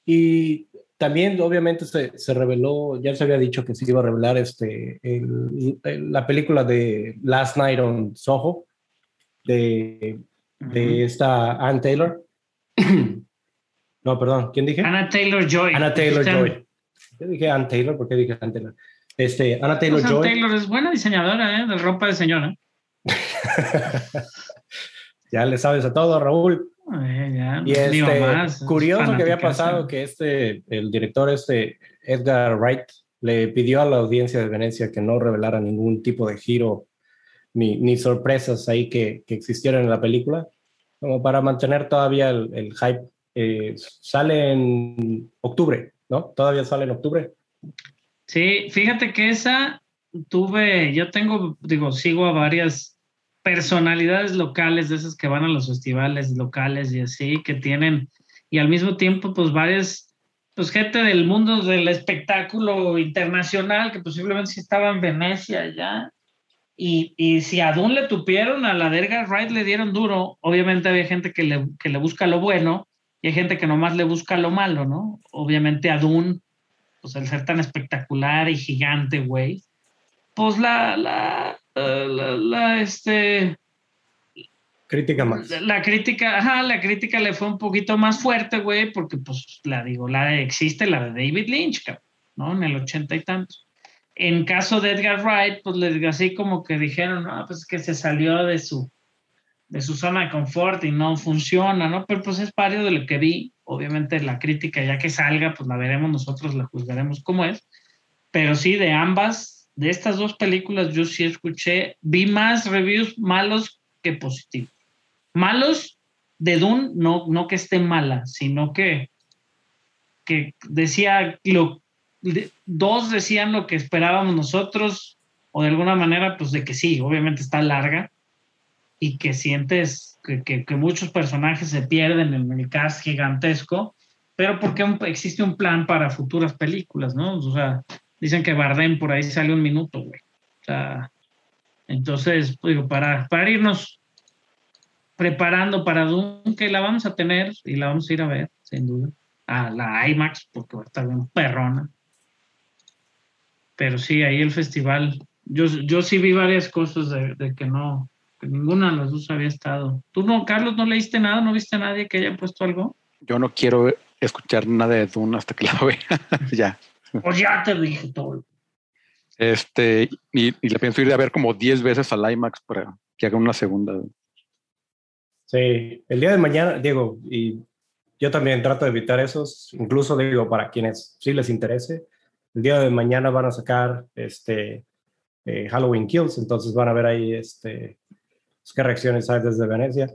y también obviamente se, se reveló, ya se había dicho que se iba a revelar este, el- el- la película de Last Night on Soho, de, de esta Ann Taylor. no, perdón, ¿quién dije? Anna Taylor Joy. Anna Taylor Joy. Yo dije Ann Taylor, ¿por qué dije Ann Taylor? Este, Anna Taylor Anna Joy. Taylor es buena diseñadora, ¿eh? De ropa de señora. ya le sabes a todo, Raúl. Eh, ya, Y este, curioso que había pasado que este, el director este, Edgar Wright, le pidió a la audiencia de Venecia que no revelara ningún tipo de giro ni, ni sorpresas ahí que, que existieran en la película, como para mantener todavía el, el hype. Eh, sale en octubre, ¿no? Todavía sale en octubre. Sí, fíjate que esa tuve, yo tengo, digo, sigo a varias personalidades locales de esas que van a los festivales locales y así, que tienen, y al mismo tiempo, pues varias, pues gente del mundo del espectáculo internacional que posiblemente sí estaba en Venecia ya. Y, y si a Dune le tupieron, a la de Edgar Wright le dieron duro, obviamente había gente que le, que le busca lo bueno y hay gente que nomás le busca lo malo, ¿no? Obviamente a Dune pues el ser tan espectacular y gigante, güey, pues la, la, la, la, este, Crítica más. la, la crítica, ajá, la crítica le fue un poquito más fuerte, güey, porque pues la digo, la existe la de David Lynch, cabrón, ¿no? En el ochenta y tantos. En caso de Edgar Wright, pues les así como que dijeron, no, pues que se salió de su, de su zona de confort y no funciona, ¿no? Pero pues es parte de lo que vi. Obviamente la crítica ya que salga, pues la veremos nosotros, la juzgaremos como es. Pero sí, de ambas, de estas dos películas, yo sí escuché, vi más reviews malos que positivos. Malos de Dune, no, no que esté mala, sino que, que decía, lo, dos decían lo que esperábamos nosotros, o de alguna manera, pues de que sí, obviamente está larga, y que sientes que, que- muchos personajes se pierden en el cast gigantesco, pero porque existe un plan para futuras películas, ¿no? O sea, dicen que Bardem por ahí sale un minuto, güey. O sea, entonces, digo, para, para irnos preparando para Doom, que la vamos a tener y la vamos a ir a ver, sin duda. A la IMAX, porque va a estar bien perrona. Pero sí, ahí el festival. Yo, yo sí vi varias cosas de, de que no, que ninguna de las dos había estado. ¿Tú no, Carlos, no leíste nada? ¿No viste a nadie que haya puesto algo? Yo no quiero escuchar nada de Dune hasta que la vea. ya. Pues ya te dije todo. Este, y, y le pienso ir a ver como 10 veces al IMAX para que haga una segunda. Sí, el día de mañana, Diego, y yo también trato de evitar esos, incluso digo, para quienes sí les interese, el día de mañana van a sacar este eh, Halloween Kills, entonces van a ver ahí este, pues, qué reacciones hay desde Venecia.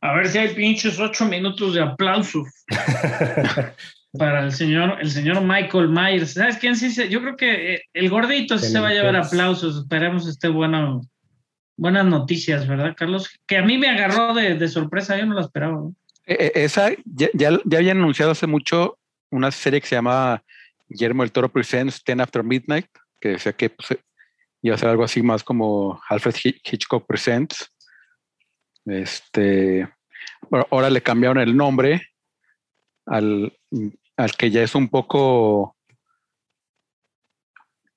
A ver si hay pinches ocho minutos de aplausos para el señor, el señor Michael Myers. ¿Sabes quién sí se? Yo creo que eh, el gordito sí se va a llevar aplausos. Esperemos esté bueno. Buenas noticias, ¿verdad, Carlos? Que a mí me agarró de, de sorpresa, yo no la esperaba. ¿no? Eh, eh, esa ya, ya, ya habían anunciado hace mucho una serie que se llama Guillermo del Toro Presents 10 After Midnight, que decía que pues, iba a ser algo así más como Alfred Hi- Hitchcock Presents. Este, ahora le cambiaron el nombre al, al que ya es un poco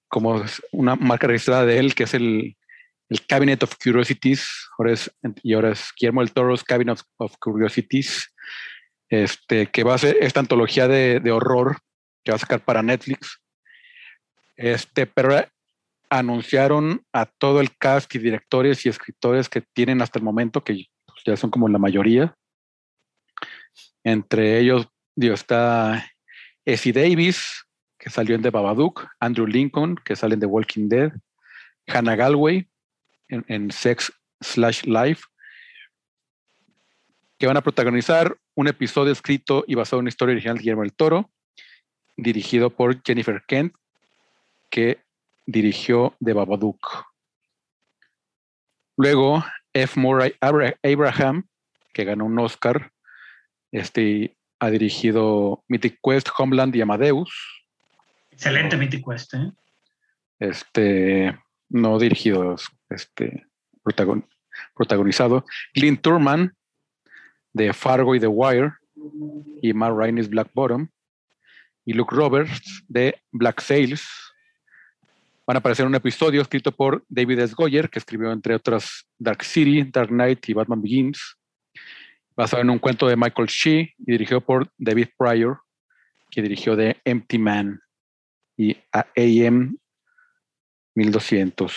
como una marca registrada de él, que es el, el Cabinet of Curiosities, ahora es, y ahora es Guillermo del Toro's Cabinet of, of Curiosities, este, que va a ser esta antología de, de horror que va a sacar para Netflix. Este, pero anunciaron a todo el cast y directores y escritores que tienen hasta el momento, que pues, ya son como la mayoría. Entre ellos digo, está Essie Davis, que salió en The Babadook, Andrew Lincoln, que sale en The Walking Dead, Hannah Galway en, Sex Slash Life, que van a protagonizar un episodio escrito y basado en una historia original de Guillermo del Toro, dirigido por Jennifer Kent, que dirigió The Babadook. Luego, F. Murray Abra- Abraham, que ganó un Oscar, este, ha dirigido Mythic Quest, Homeland y Amadeus. Excelente Mythic Quest, ¿eh? Este, no dirigido, este, protagon- protagonizado. Clint Turman, de Fargo y The Wire, y Matt Rainey's Black Bottom. Y Luke Roberts, de Black Sails. Van a aparecer un episodio escrito por David S. Goyer, que escribió entre otras Dark City, Dark Knight y Batman Begins. Basado en un cuento de Michael Shea y dirigido por David Pryor, que dirigió The Empty Man y a AM 1200.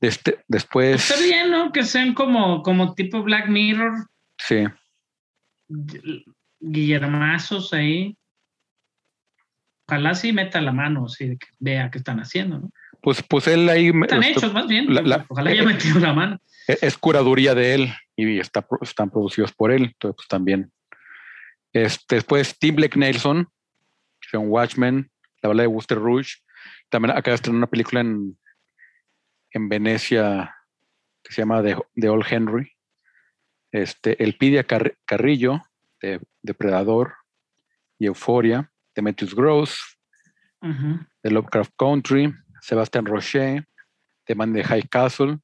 Este, después, Está bien, ¿no? Que sean como, como tipo Black Mirror, sí, gu- guillermazos ahí. Ojalá sí meta la mano, sí, que vea qué están haciendo, ¿no? pues, pues él ahí Están hechos, más bien. la- la- Ojalá haya metido la mano. es curaduría de él y está, están producidos por él, entonces pues también. Este, después Tim Blake Nelson, un Watchmen, la bala de Wooster Rouge. También acaba de estrenar una película en, en Venecia que se llama The, The Old Henry. Este, Elpidia Car- Carrillo, de Depredador y Euforia, de Matthews Gross, Ujú. de Lovecraft Country, Sebastian Rocher, de Man de High Castle,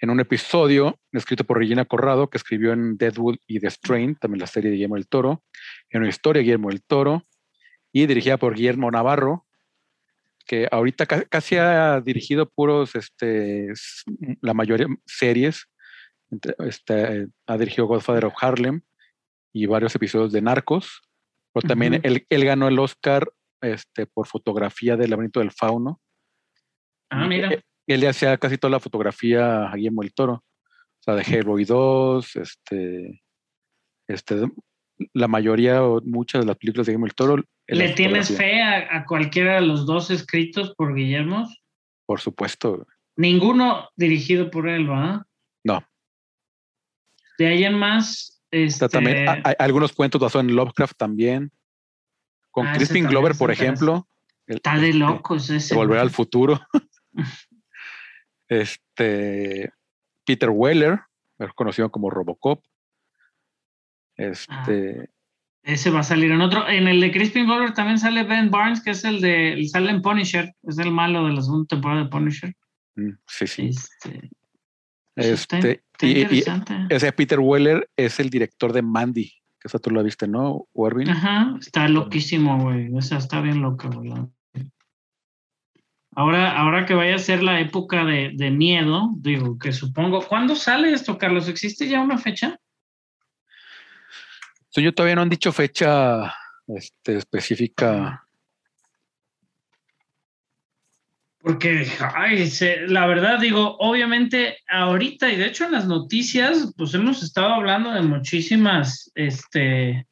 en un episodio escrito por Regina Corrado, que escribió en Deadwood y The Strain, también la serie de Guillermo del Toro, en una historia de Guillermo del Toro, y dirigida por Guillermo Navarro, que ahorita ca- casi ha dirigido puros, este, la mayoría series, este, ha dirigido Godfather of Harlem y varios episodios de Narcos, pero también Ujú. él, él ganó el Oscar este, por fotografía del laberinto del fauno. Ah, mira. Él, le hacía casi toda la fotografía a Guillermo del Toro. O sea, de Hellboy 2, este, este, la mayoría o muchas de las películas de Guillermo del Toro. ¿Le tienes fe a, a cualquiera de los dos escritos por Guillermo? Por supuesto. Ninguno dirigido por él, ¿va? No. De ahí en más, O sea, este, también hay, hay algunos cuentos basados en Lovecraft también. Con Ah, Crispin también Glover, por ejemplo. el- está de locos ese. Volver al futuro. este Peter Weller, conocido como Robocop. Este, Ese va a salir en otro. En el de Crispin Glover también sale Ben Barnes, que es el de. Sale en Punisher. Es el malo de la segunda temporada de Punisher. mm, sí, sí. Este, está, Este, está y- ese Peter Weller es el director de Mandy, que esa tú la viste, ¿no, Warvin? Ajá, está loquísimo, güey. Esa está bien loca, güey. Ahora, ahora que vaya a ser la época de, de miedo, digo, que supongo. ¿Cuándo sale esto, Carlos? ¿Existe ya una fecha? So, yo todavía no han dicho fecha este, específica. Porque, ay, se- la verdad digo, obviamente ahorita y de hecho en las noticias, pues hemos estado hablando de muchísimas, este,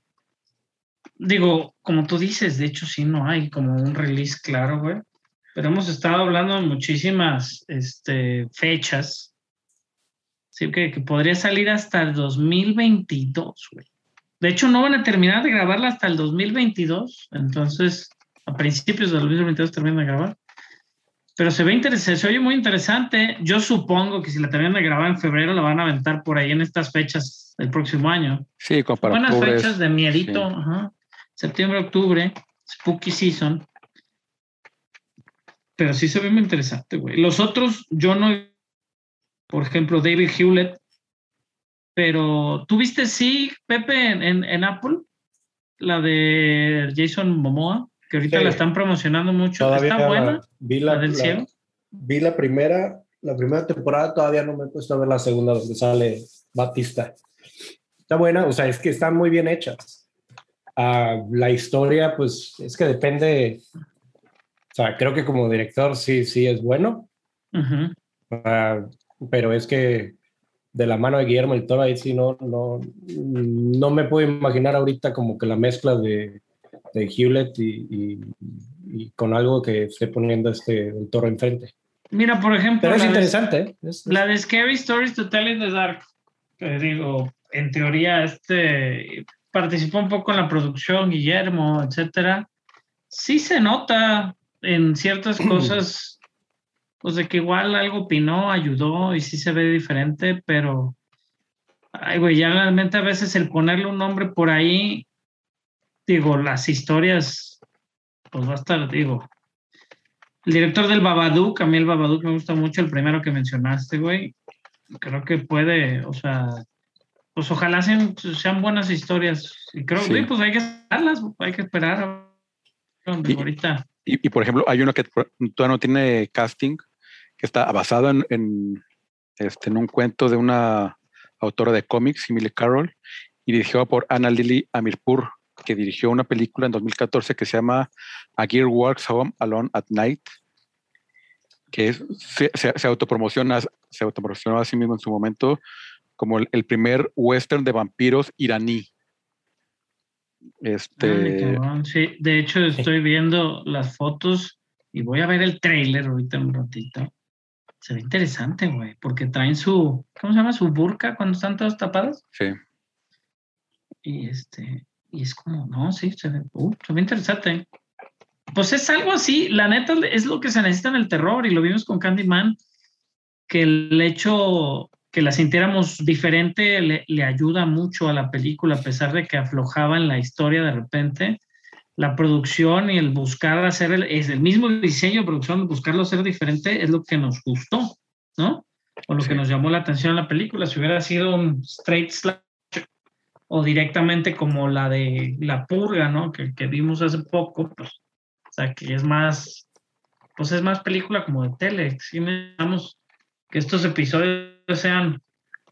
digo, como tú dices, de hecho sí no hay como un release claro, güey, pero hemos estado hablando de muchísimas, este, fechas, sí que, que podría salir hasta el 2022, güey. De hecho no van a terminar de grabarla hasta el 2022, entonces a principios del 2022 terminan de grabar. Pero se ve interesante, se oye muy interesante. Yo supongo que si la terminan de grabar en febrero, la van a aventar por ahí en estas fechas del próximo año. Sí, para Buenas fechas de miedito. sí. ajá. Septiembre, octubre, spooky season. Pero sí se ve muy interesante, güey. Los otros, yo no. Por ejemplo, David Hewlett. Pero, ¿tú viste sí, Pepe, en, en- en Apple? La de Jason Momoa, que ahorita Sí. la están promocionando mucho. Todavía ¿Está buena? vi La, la, del la- cielo. vi la primera, la primera temporada, todavía no me he puesto a ver la segunda donde sale Batista. Está buena, o sea, es que están muy bien hechas. Ah, la historia, pues es que depende, sea, creo que como director sí, sí es bueno, Ujú. ah, pero es que de la mano de Guillermo del Toro, ahí sí no, no, no me puedo imaginar ahorita como que la mezcla de, de Hewlett y, y- y con algo que esté poniendo este del Toro enfrente. Mira, por ejemplo, Pero es la de- interesante, ¿eh? Es- es- La de Scary Stories to Tell in the Dark, que digo, en teoría, este participó un poco en la producción, Guillermo, etcétera. Sí se nota en ciertas cosas, pues de que igual algo opinó, ayudó y sí se ve diferente, pero, ay, güey, ya realmente a veces el ponerle un nombre por ahí, digo, las historias, pues va a estar, digo. El director del Babadook, a mí el Babadook me gusta mucho, el primero que mencionaste, güey creo que puede, o sea, pues ojalá sean, sean buenas historias. Y creo Sí. que pues hay que esperarlas, hay que esperar Y- ahorita. Y, por ejemplo, hay uno que todavía no tiene casting, que está basado este, en un cuento de una autora de cómics, Emily Carroll, y dirigido por Anna Lily Amirpur, que dirigió una película en 2014 que se llama A Gear Walks Home Alone at Night, que se, autopromociona, se autopromocionó a sí mismo en su momento como el primer western de vampiros iraní. Ay, Este, cabrón, sí, de hecho estoy viendo las fotos y voy a ver el trailer ahorita un ratito. Se ve interesante, güey, porque traen su, ¿cómo se llama? Su burka cuando están todas tapadas. sí. Y este, y es como, no, sí, se ve, uh, se ve interesante. Pues es algo así, la neta es lo que se necesita en el terror y lo vimos con Candyman, que el hecho que la sintiéramos diferente le, le ayuda mucho a la película, a pesar de que aflojaba en la historia de repente. La producción y el buscar hacer el, es el mismo diseño de producción, buscarlo hacer diferente es lo que nos gustó, ¿no? O lo Sí. que nos llamó la atención en la película. Si hubiera sido un straight slash o directamente como la de La Purga, ¿no? Que, que vimos hace poco, pues, o sea, que es más, pues es más película como de tele. Si necesitamos que estos episodios sean,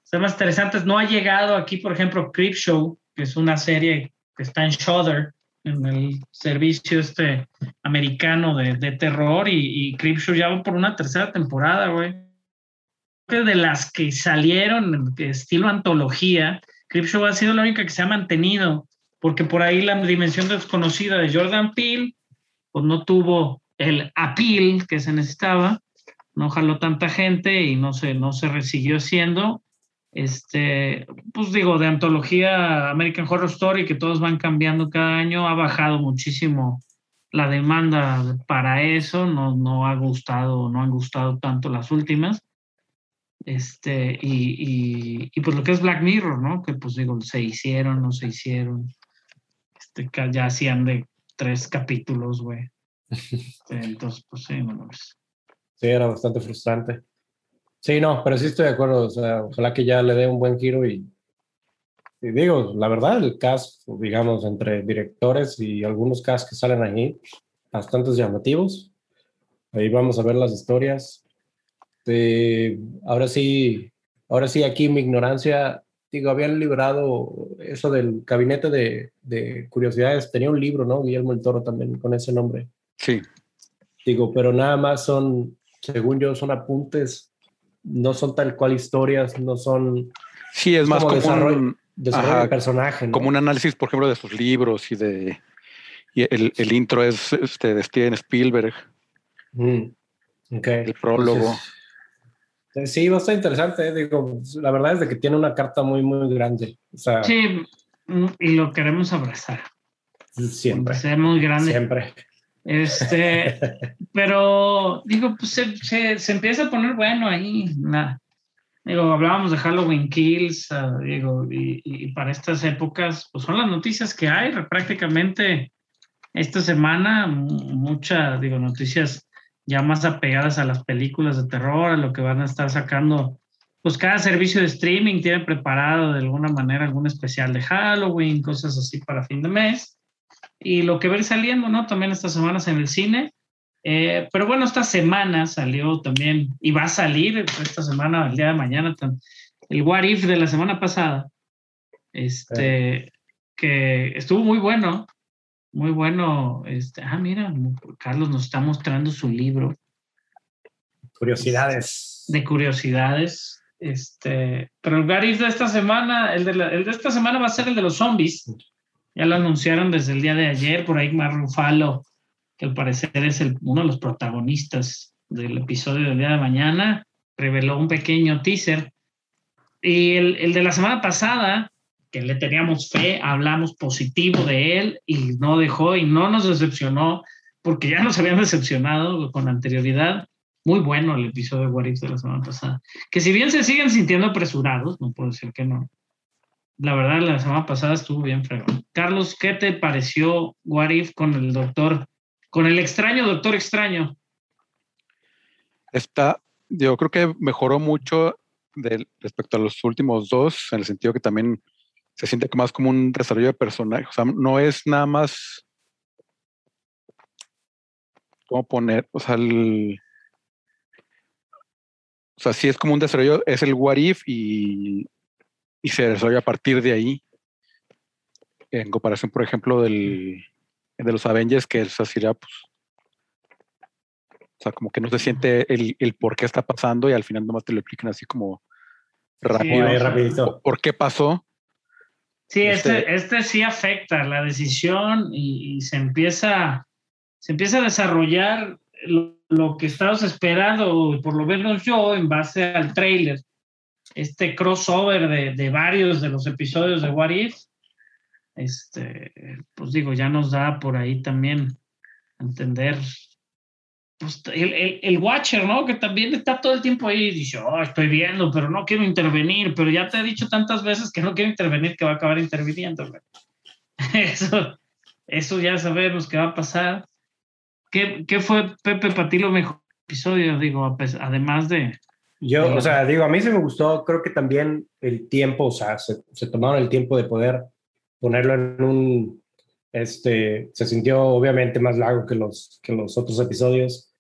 sean más interesantes. No ha llegado aquí, por ejemplo, Creep Show, que es una serie que está en Shudder, en el servicio este americano de, de terror, y, y Creep Show ya va por una tercera temporada, güey. De las que salieron, estilo antología, Creepshow ha sido la única que se ha mantenido, porque por ahí la dimensión desconocida de Jordan Peele, pues no tuvo el appeal que se necesitaba, no jaló tanta gente y no se, no se siguió haciendo. Este, pues digo, de antología American Horror Story, que todos van cambiando cada año, ha bajado muchísimo la demanda para eso, no, no ha gustado, no han gustado tanto las últimas. Este, y, y, y, pues lo que es Black Mirror, ¿no? Que pues digo, se hicieron, no se hicieron. Este, ya hacían de tres capítulos, güey. Este, Entonces, pues sí, no mames. Sí, era bastante frustrante. Sí, no, pero sí estoy de acuerdo. O sea, ojalá que ya le dé un buen giro y, y digo, la verdad, el cast, digamos, entre directores y algunos cast que salen ahí, bastantes llamativos. Ahí vamos a ver las historias. Eh, ahora sí, ahora sí, aquí mi ignorancia, digo, habían librado eso del gabinete de, de curiosidades. Tenía un libro, ¿no? Guillermo el Toro también con ese nombre. Sí, Digo, pero nada más son, según yo, son apuntes, no son tal cual historias, no son sí, es más como como, desarrollo, un, desarrollo Ajá, de personaje. ¿no? como un análisis, por ejemplo, de sus libros y de... Y el, el intro es este, de Steven Spielberg, Mm, ok. el prólogo. Entonces, sí, va a estar interesante. eh, Digo, la verdad es de que tiene una carta muy, muy grande. O sea, Sí, mm, y lo queremos abrazar. siempre, Se ve muy grande. siempre. Este, pero digo, pues se, se, se empieza a poner bueno ahí. Digo, hablábamos de Halloween Kills, ah, digo, y, y para estas épocas, pues son las noticias que hay. Prácticamente esta semana, mu- muchas, digo, noticias ya más apegadas a las películas de terror, a lo que van a estar sacando. Pues cada servicio de streaming tiene preparado de alguna manera algún especial de Halloween, cosas así para fin de mes y lo que ir saliendo, ¿no? También estas semanas en el cine. Eh, pero bueno, esta semana salió también, y va a salir esta semana, el día de mañana, el What If de la semana pasada, este, que estuvo muy bueno, muy bueno. Este, ah, mira, Carlos nos está mostrando su libro Curiosidades. de curiosidades. Este, pero el What If de esta semana, el de, la- el de esta semana va a ser el de los zombies. Ya lo anunciaron desde el día de ayer, por ahí Mark Ruffalo, que al parecer es uno de los protagonistas del episodio del día de mañana, reveló un pequeño teaser. Y el, el de la semana pasada, que le teníamos fe, hablamos positivo de él y no dejó y no nos decepcionó, porque ya nos habían decepcionado con anterioridad. Muy bueno el episodio de What de la semana pasada. Que si bien se siguen sintiendo apresurados, no puedo decir que no. La verdad, la semana pasada estuvo bien fregón. Carlos, ¿qué te pareció What If con el doctor, con el extraño doctor extraño? Está, yo creo que mejoró mucho respecto a los últimos dos, en el sentido que también se siente más como un desarrollo de personaje. O sea, no es nada más. ¿Cómo poner? O sea, el. O sea, sí es como un desarrollo, es el what if y, y se desarrolla a partir de ahí. En comparación, por ejemplo, del de los Avengers, que es así, ya, pues. O sea, como que no se siente el, el por qué está pasando y al final nomás te lo explican así como rápido. Sea, rapidito. ¿Por qué pasó? Sí, este, Este- este sí afecta la decisión y, y se empieza, se empieza a desarrollar lo, lo que estábamos esperando, por lo menos yo, en base al trailer. Este crossover de, de varios de los episodios de What If, este, pues digo, ya nos da por ahí también entender. Pues el, el, el Watcher, ¿no? Que también está todo el tiempo ahí y dice, oh, estoy viendo, pero no quiero intervenir, pero ya te he dicho tantas veces que no quiero intervenir que va a acabar interviniendo. Eso, eso ya sabemos que va a pasar. ¿Qué, qué fue, Pepe, para ti lo mejor episodio? Digo, a pes- además de... Yo, o sea, digo, a mí sí me gustó, creo que también el tiempo, o sea, se, se tomaron el tiempo de poder ponerlo en un, este, se sintió obviamente más largo que los, que los otros episodios,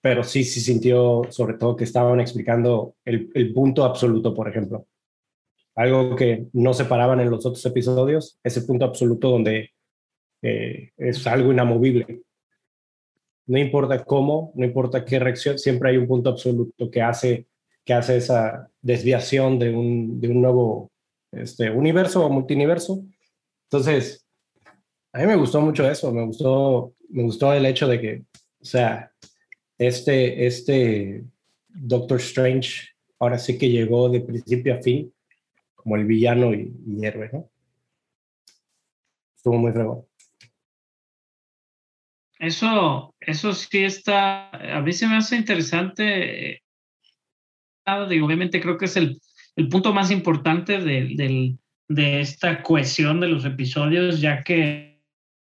pero sí, sí sintió sobre todo que estaban explicando el, el punto absoluto, por ejemplo. Algo que no separaban en los otros episodios, ese punto absoluto donde eh, es algo inamovible. No importa cómo, no importa qué reacción, siempre hay un punto absoluto que hace que hace esa desviación de un, de un nuevo este, universo o multiverso. Entonces, a mí me gustó mucho eso, me gustó, me gustó el hecho de que, o sea, este, este Doctor Strange ahora sí que llegó de principio a fin como el villano y, y héroe, ¿no? Estuvo muy fregón. Eso, eso sí está, a mí se me hace interesante. Digo, obviamente creo que es el, el punto más importante de, del- de esta cohesión de los episodios, ya que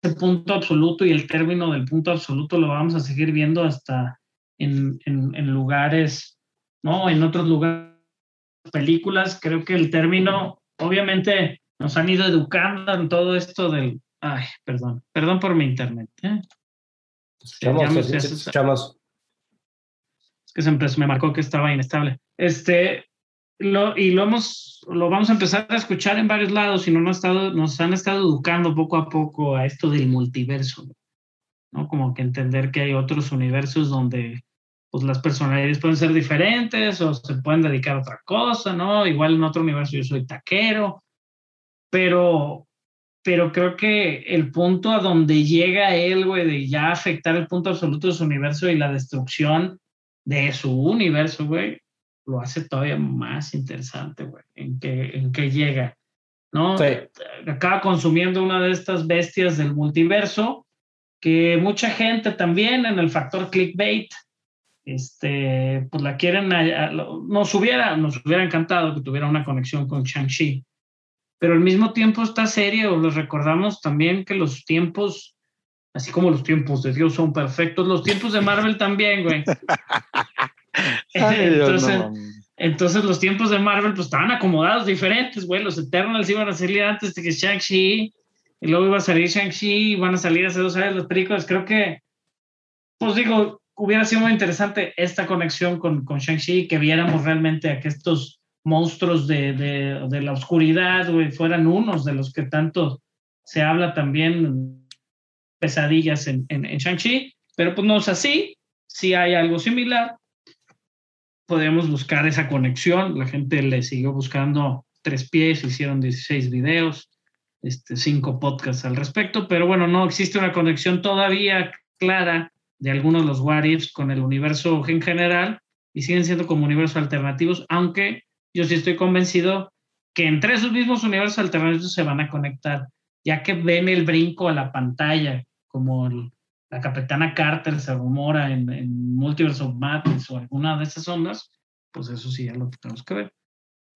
ese punto absoluto y el término del punto absoluto lo vamos a seguir viendo hasta en, en- en lugares, ¿no? En otros lugares, películas, creo que el término, obviamente nos han ido educando en todo esto del, ay, perdón, perdón por mi internet, ¿eh? Sí, escuchamos. Es que se me marcó que estaba inestable. Este, lo, y lo hemos, lo vamos a empezar a escuchar en varios lados y no nos, estado, nos han estado educando poco a poco a esto del multiverso, ¿no? Como que entender que hay otros universos donde pues las personalidades pueden ser diferentes o se pueden dedicar a otra cosa, ¿no? Igual en otro universo yo soy taquero, pero, pero creo que el punto a donde llega él, güey, de ya afectar el punto absoluto de su universo y la destrucción de su universo, güey, lo hace todavía más interesante, güey, en que, en que llega, ¿no? Sí. Acaba consumiendo una de estas bestias del multiverso que mucha gente también en el factor clickbait, este, pues la quieren, a- a- lo- nos hubiera, nos hubiera encantado que tuviera una conexión con Shang-Chi, pero al mismo tiempo esta serie, o les recordamos también que los tiempos, así como los tiempos de Dios son perfectos, los tiempos de Marvel también, güey. Entonces, no. entonces los tiempos de Marvel pues estaban acomodados diferentes, güey. Los Eternals iban a salir antes de que Shang-Chi, y luego iba a salir Shang-Chi, y van a salir hace dos años los películas. Creo que, pues digo, hubiera sido muy interesante esta conexión con, con Shang-Chi, que viéramos realmente a que estos monstruos de, de, de la oscuridad, güey, fueran unos de los que tanto se habla también pesadillas en, en, en Shang-Chi, pero pues no es así, sí hay algo similar. podemos buscar esa conexión. La gente le siguió buscando tres pies, hicieron 16 videos, este, cinco podcasts al respecto, pero bueno, no existe una conexión todavía clara de algunos de los what ifs con el universo en general y siguen siendo como universos alternativos, aunque yo sí estoy convencido que entre esos mismos universos alternativos se van a conectar, ya que ven el brinco a la pantalla, como la capitana Carter se rumora en, en Multiverse of Madness o alguna de esas ondas, pues eso sí ya lo tenemos que ver.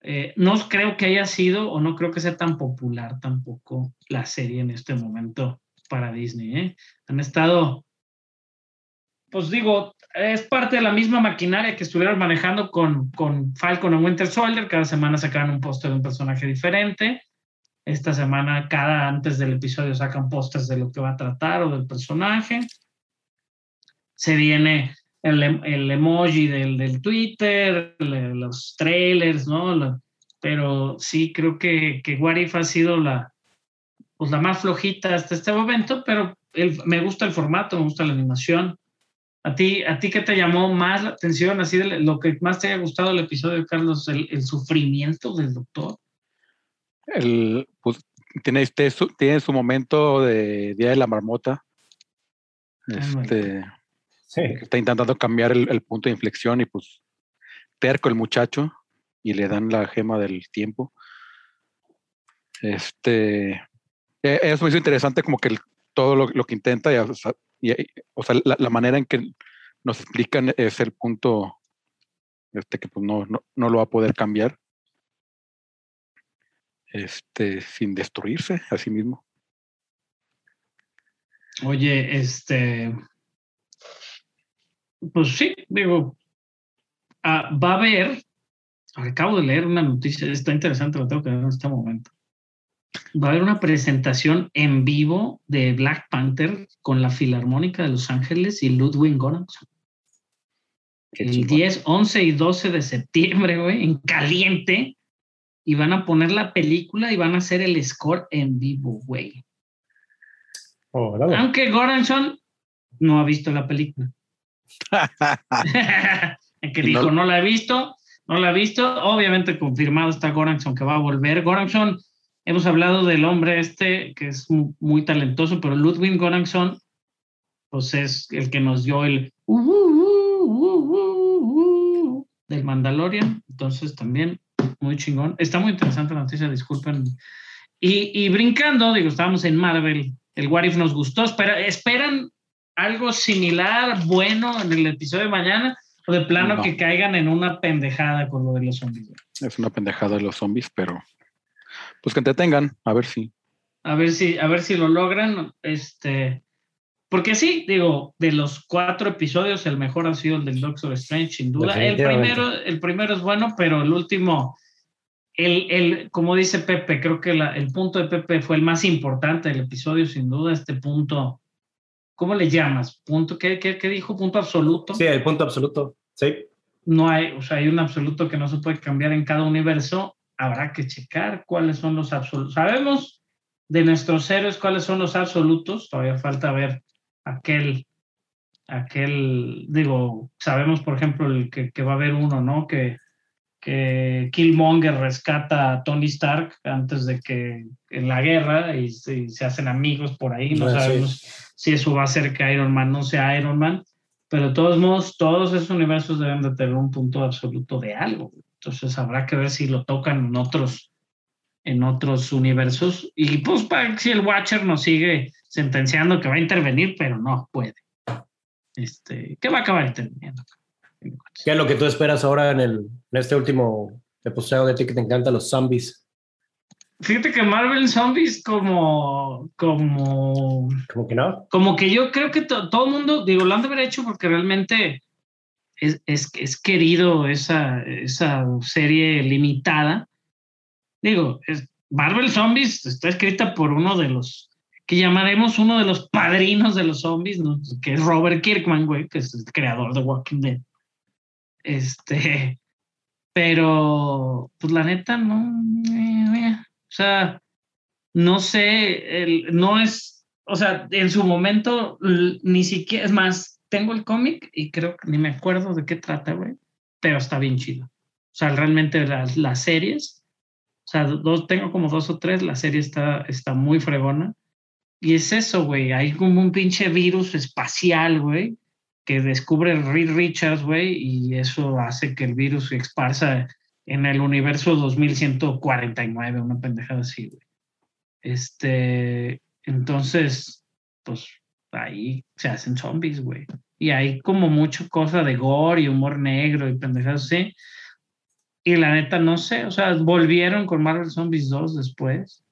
Eh, no creo que haya sido o no creo que sea tan popular tampoco la serie en este momento para Disney. ¿eh? Han estado, pues digo, es parte de la misma maquinaria que estuvieron manejando con, con Falcon o Winter Soldier. Cada semana sacan un póster de un personaje diferente. Esta semana, cada antes del episodio, sacan pósters de lo que va a tratar o del personaje. Se viene el, emoji del, del Twitter, los trailers, ¿no? pero sí creo que, que What ha sido la, pues la más flojita hasta este momento, pero me gusta el formato, me gusta la animación. ¿A ti, ¿A ti qué te llamó más la atención? Así de lo que más te haya gustado el episodio, Carlos, el, el sufrimiento del doctor. El, tiene, este, su, tiene su momento de Día de la Marmota. Ah, este, Está intentando cambiar el, punto de inflexión y pues terco el muchacho y le dan la gema del tiempo. Este, e, es muy interesante como que todo lo, que intenta y, o sea, la, manera en que nos explican es el punto este que pues no, no, lo va a poder cambiar este sin destruirse a sí mismo. Oye, este pues sí, digo, ah, va a haber, acabo de leer una noticia, está interesante, lo tengo que ver en este momento. Va a haber una presentación en vivo de Black Panther con la Filarmónica de Los Ángeles y Ludwig Göransson. El 10, 11 y 12 de septiembre, güey, en caliente. Y van a poner la película y van a hacer el score en vivo, güey. Aunque Goranson no ha visto la película. que dijo, no, la he visto, no la he visto. Obviamente confirmado está Goranson que va a volver. Goranson, hemos hablado del hombre este que es muy talentoso, pero Ludwig Goranson, pues es el que nos dio el uh, uh, uh, del Mandalorian. Entonces también muy chingón. Está muy interesante la noticia, disculpen. Y, y brincando, digo, estábamos en Marvel, el What If nos gustó. Espera, esperan algo similar, bueno, en el episodio de mañana, o de plano que caigan en una pendejada con lo de los zombies. Es una pendejada de los zombies, pero pues que entretengan, a ver si. A ver si, a ver si lo logran. Este, porque sí, digo, de los cuatro episodios, el mejor ha sido el del Doctor Strange, sin duda. El primero, el primero es bueno, pero el último, el, el, como dice Pepe, creo que el punto de Pepe fue el más importante del episodio, sin duda, este punto ¿cómo le llamas? ¿Punto? ¿Qué, qué, qué dijo? ¿Punto absoluto? Sí, el punto absoluto, sí. No hay, o sea, hay un absoluto que no se puede cambiar en cada universo. Habrá que checar cuáles son los absolutos. Sabemos de nuestros héroes cuáles son los absolutos. Todavía falta ver aquel, aquel, digo, sabemos, por ejemplo, el que, que va a haber uno, ¿no? Que, que Killmonger rescata a Tony Stark antes de que en la guerra y, se hacen amigos por ahí. No sabemos si eso va a hacer que Iron Man no sea Iron Man, pero de todos modos, todos esos universos deben de tener un punto absoluto de algo. Entonces habrá que ver si lo tocan en otros, en otros universos. Y pues para si el Watcher nos sigue sentenciando que va a intervenir, pero no puede. Este, ¿Qué va a acabar interviniendo? ¿Qué es lo que tú esperas ahora en, el, en este último episodio de ti que te encantan los zombies? Fíjate que Marvel Zombies como, como... Como que no. Como que yo creo que todo el mundo, digo, lo han de haber hecho porque realmente es, es, es querido esa, esa serie limitada. Digo, es, Marvel Zombies está escrita por uno de los que llamaremos uno de los padrinos de los zombies, ¿no? que es Robert Kirkman, güey, que es el creador de Walking Dead. Este, pero, pues la neta, no. Eh, o sea, no sé, el, no es, o sea, en su momento ni siquiera, es más, tengo el cómic y creo que ni me acuerdo de qué trata, güey. pero está bien chido. O sea, realmente las, las series, o sea, dos, tengo como dos o tres, la serie está, está muy fregona. Y es eso, güey, hay como un pinche virus espacial, güey, que descubre Reed Richards, güey, y eso hace que el virus se esparza en el universo 2149, una pendejada así, güey. Este, entonces, pues ahí se hacen zombies, güey. Y hay como mucha cosa de gore y humor negro y pendejadas así. Y la neta, no sé, o sea, volvieron con Marvel Zombies 2 después.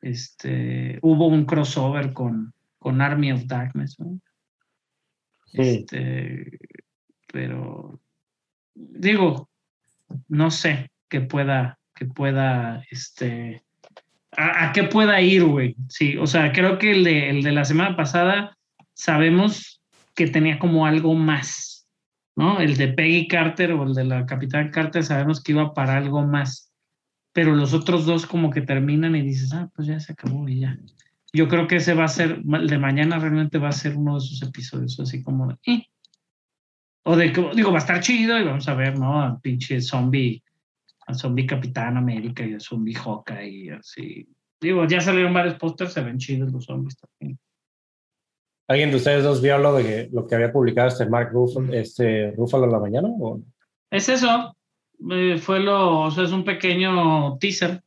Este, hubo un crossover con, con Army of Darkness, ¿no? Este, pero digo, no sé qué pueda, que pueda, este, a, a qué pueda ir, güey. Sí, o sea, creo que el de, el de la semana pasada sabemos que tenía como algo más, ¿no? El de Peggy Carter o el de la Capitán Carter sabemos que iba para algo más, pero los otros dos como que terminan y dices, ah, pues ya se acabó y ya. Yo creo que ese va a ser, el de mañana realmente va a ser uno de esos episodios, así como de, eh. O de, digo, va a estar chido y vamos a ver, ¿no? Al pinche zombie, al zombie Capitán América y al zombie Hawkeye y así. Digo, ya salieron varios pósters, se ven chidos los zombies también. ¿Alguien de ustedes dos vio lo de que- lo que había publicado este Mark Ruffalo, este Ruffalo en la mañana? ¿O? Es eso. eh, fue lo, o sea, es un pequeño teaser.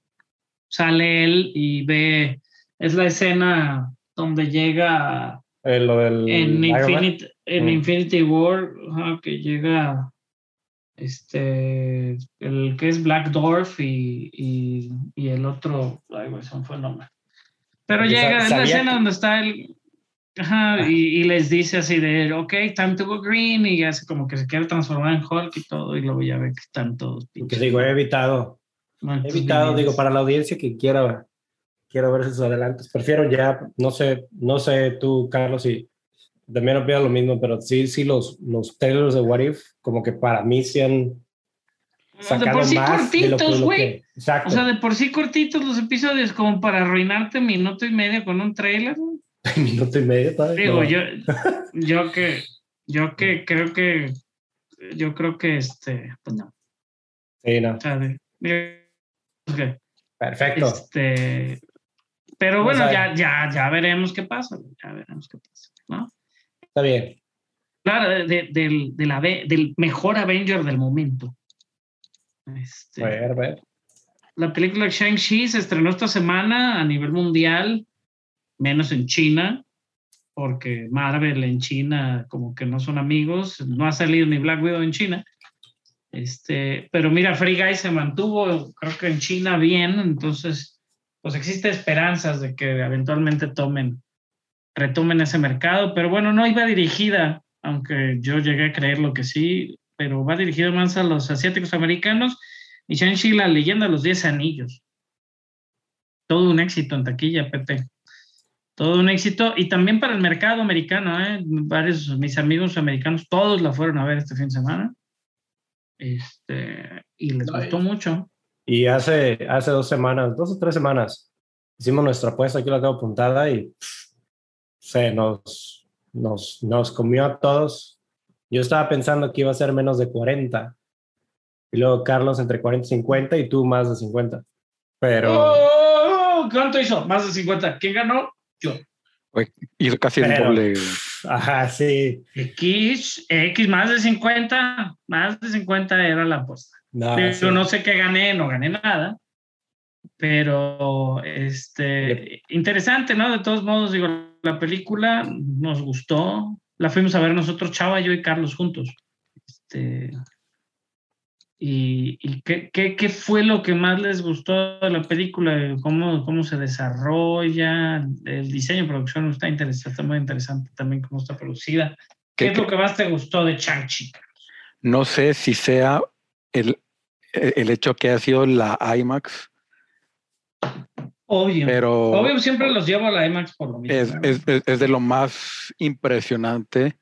Sale él y ve, es la escena donde llega Eh, lo del en? Infinite, en Mm. Infinity War, ajá, que llega este, el que es Black Dwarf y, y, y el otro, ay, güey, me fue el nombre. Pero Porque llega, es la escena que- donde está el, ajá, Ah. y, y les dice así de, ok, time to go green, y hace como que se quiere transformar en Hulk y todo, y luego ya ve que están todos Que digo, he evitado, he evitado, digo, vivientes. para la audiencia que quiera, quiero ver esos adelantos. Prefiero ya, no sé, no sé tú, Carlos, si también opino lo mismo, pero sí, sí, los, los trailers de What If, como que para mí se han de sacado por sí más de cortitos, güey. O sea, de por sí cortitos los episodios, como para arruinarte minuto y medio con un trailer. minuto y medio todavía. Digo, No. yo, yo que, yo que creo que, yo creo que este, pues no. Sí, no. O sea, de- de- Perfecto. este, pero No bueno, ya, ya, ya veremos qué pasa, ya veremos qué pasa, ¿no? Está bien. Claro, de- de- del, de la, del mejor Avenger del momento. Este, A ver, a ver. La película Shang-Chi se estrenó esta semana a nivel mundial, menos en China, porque Marvel en China como que no son amigos, no ha salido ni Black Widow en China. Este, pero mira, Free Guy se mantuvo, creo que en China bien, entonces pues existe esperanzas de que eventualmente tomen, retomen ese mercado, pero bueno, no iba dirigida, aunque yo llegué a creer lo que sí, pero va dirigida más a los asiáticos americanos y Shang-Chi, la leyenda de los 10 anillos. Todo un éxito en taquilla, Pepe. Todo un éxito. Y también para el mercado americano, ¿eh? Varios, mis amigos americanos, todos la fueron a ver este fin de semana. Este, y les gustó mucho. Y hace, hace dos semanas, dos o tres semanas, hicimos nuestra apuesta, aquí la tengo apuntada y pff, se nos, nos, nos comió a todos. Yo estaba pensando que iba a ser menos de 40. Y luego Carlos entre 40 y 50 y tú más de 50. Pero, ¡Oh! ¿Cuánto hizo? Más de 50. ¿Quién ganó? Yo. Hizo casi el doble. ajá, sí. X, X, más de 50. Más de 50 era la apuesta. No, Pero sí. no sé qué gané, no gané nada. Pero este interesante, ¿no? De todos modos, digo, la película nos gustó. La fuimos a ver nosotros, Chava, yo y Carlos juntos. Este, ¿Y, y qué, qué, qué fue lo que más les gustó de la película? ¿Cómo, cómo se desarrolla? El diseño de producción está interesante, está muy interesante también cómo está producida. ¿Qué, es lo que más te gustó de Chang-Chi? No sé si sea el, el hecho que ha sido la IMAX, Obvio. pero Obvio, siempre los llevo a la IMAX por lo mismo. es, ¿no? es- de lo más impresionante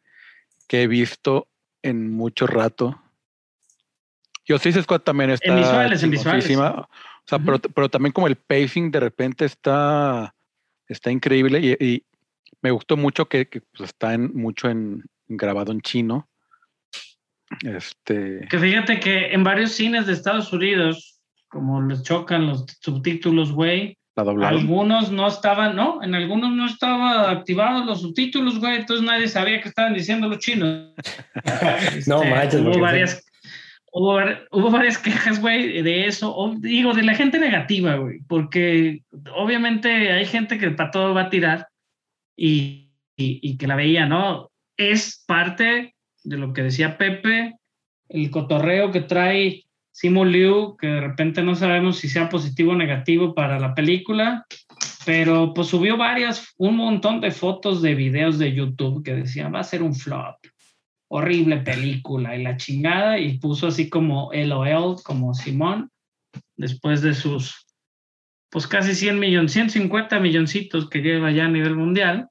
que he visto en mucho rato. Yo sí Squad también está En visuales, en visuales. O sea, pero, pero también como el pacing de repente está, está increíble y, y me gustó mucho que, que, pues, está en, mucho en, grabado en chino. Este, Que fíjate que en varios cines de Estados Unidos, como les chocan los subtítulos, güey, la doblaron. algunos no estaban, no, en algunos no estaban activados los subtítulos, güey, entonces nadie sabía qué estaban diciendo los chinos. No Este, manches, Hubo varias, hubo, hubo varias quejas, güey, de eso. O, digo, de la gente negativa, güey, porque obviamente hay gente que para todo va a tirar y, y- y que la veía, ¿no? Es parte de lo que decía Pepe, el cotorreo que trae Simu Liu, que de repente no sabemos si sea positivo o negativo para la película, pero pues subió varias, un montón de fotos de videos de YouTube que decían, va a ser un flop horrible película y la chingada y puso así como LOL, como Simón, después de sus pues casi 100 millones, 150 milloncitos que lleva ya a nivel mundial.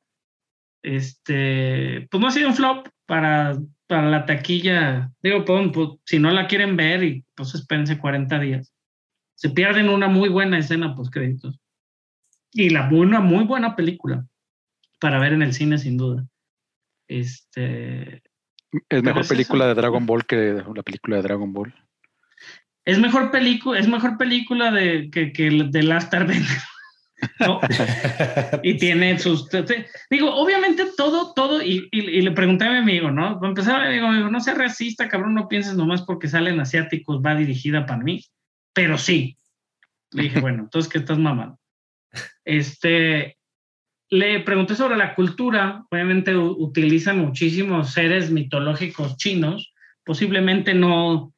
Este, pues no ha sido un flop para, para la taquilla. Digo, pues, pues, si no la quieren ver, y pues espérense 40 días. Se pierden una muy buena escena post créditos. Y la una muy buena película para ver en el cine, sin duda. Este, es mejor es eso. película de Dragon Ball que la película de Dragon Ball. Es mejor película, es mejor película de que, que de Last Airbender. ¿No? y tiene sus digo, obviamente todo, todo, y, y- y le pregunté a mi amigo, ¿no? Para empezar, digo, amigo, no seas racista, cabrón, no pienses nomás porque salen asiáticos, va dirigida para mí, pero sí. Le dije, bueno, entonces, ¿qué estás mamando? Este, le pregunté sobre la cultura, obviamente utilizan muchísimos seres mitológicos chinos, posiblemente no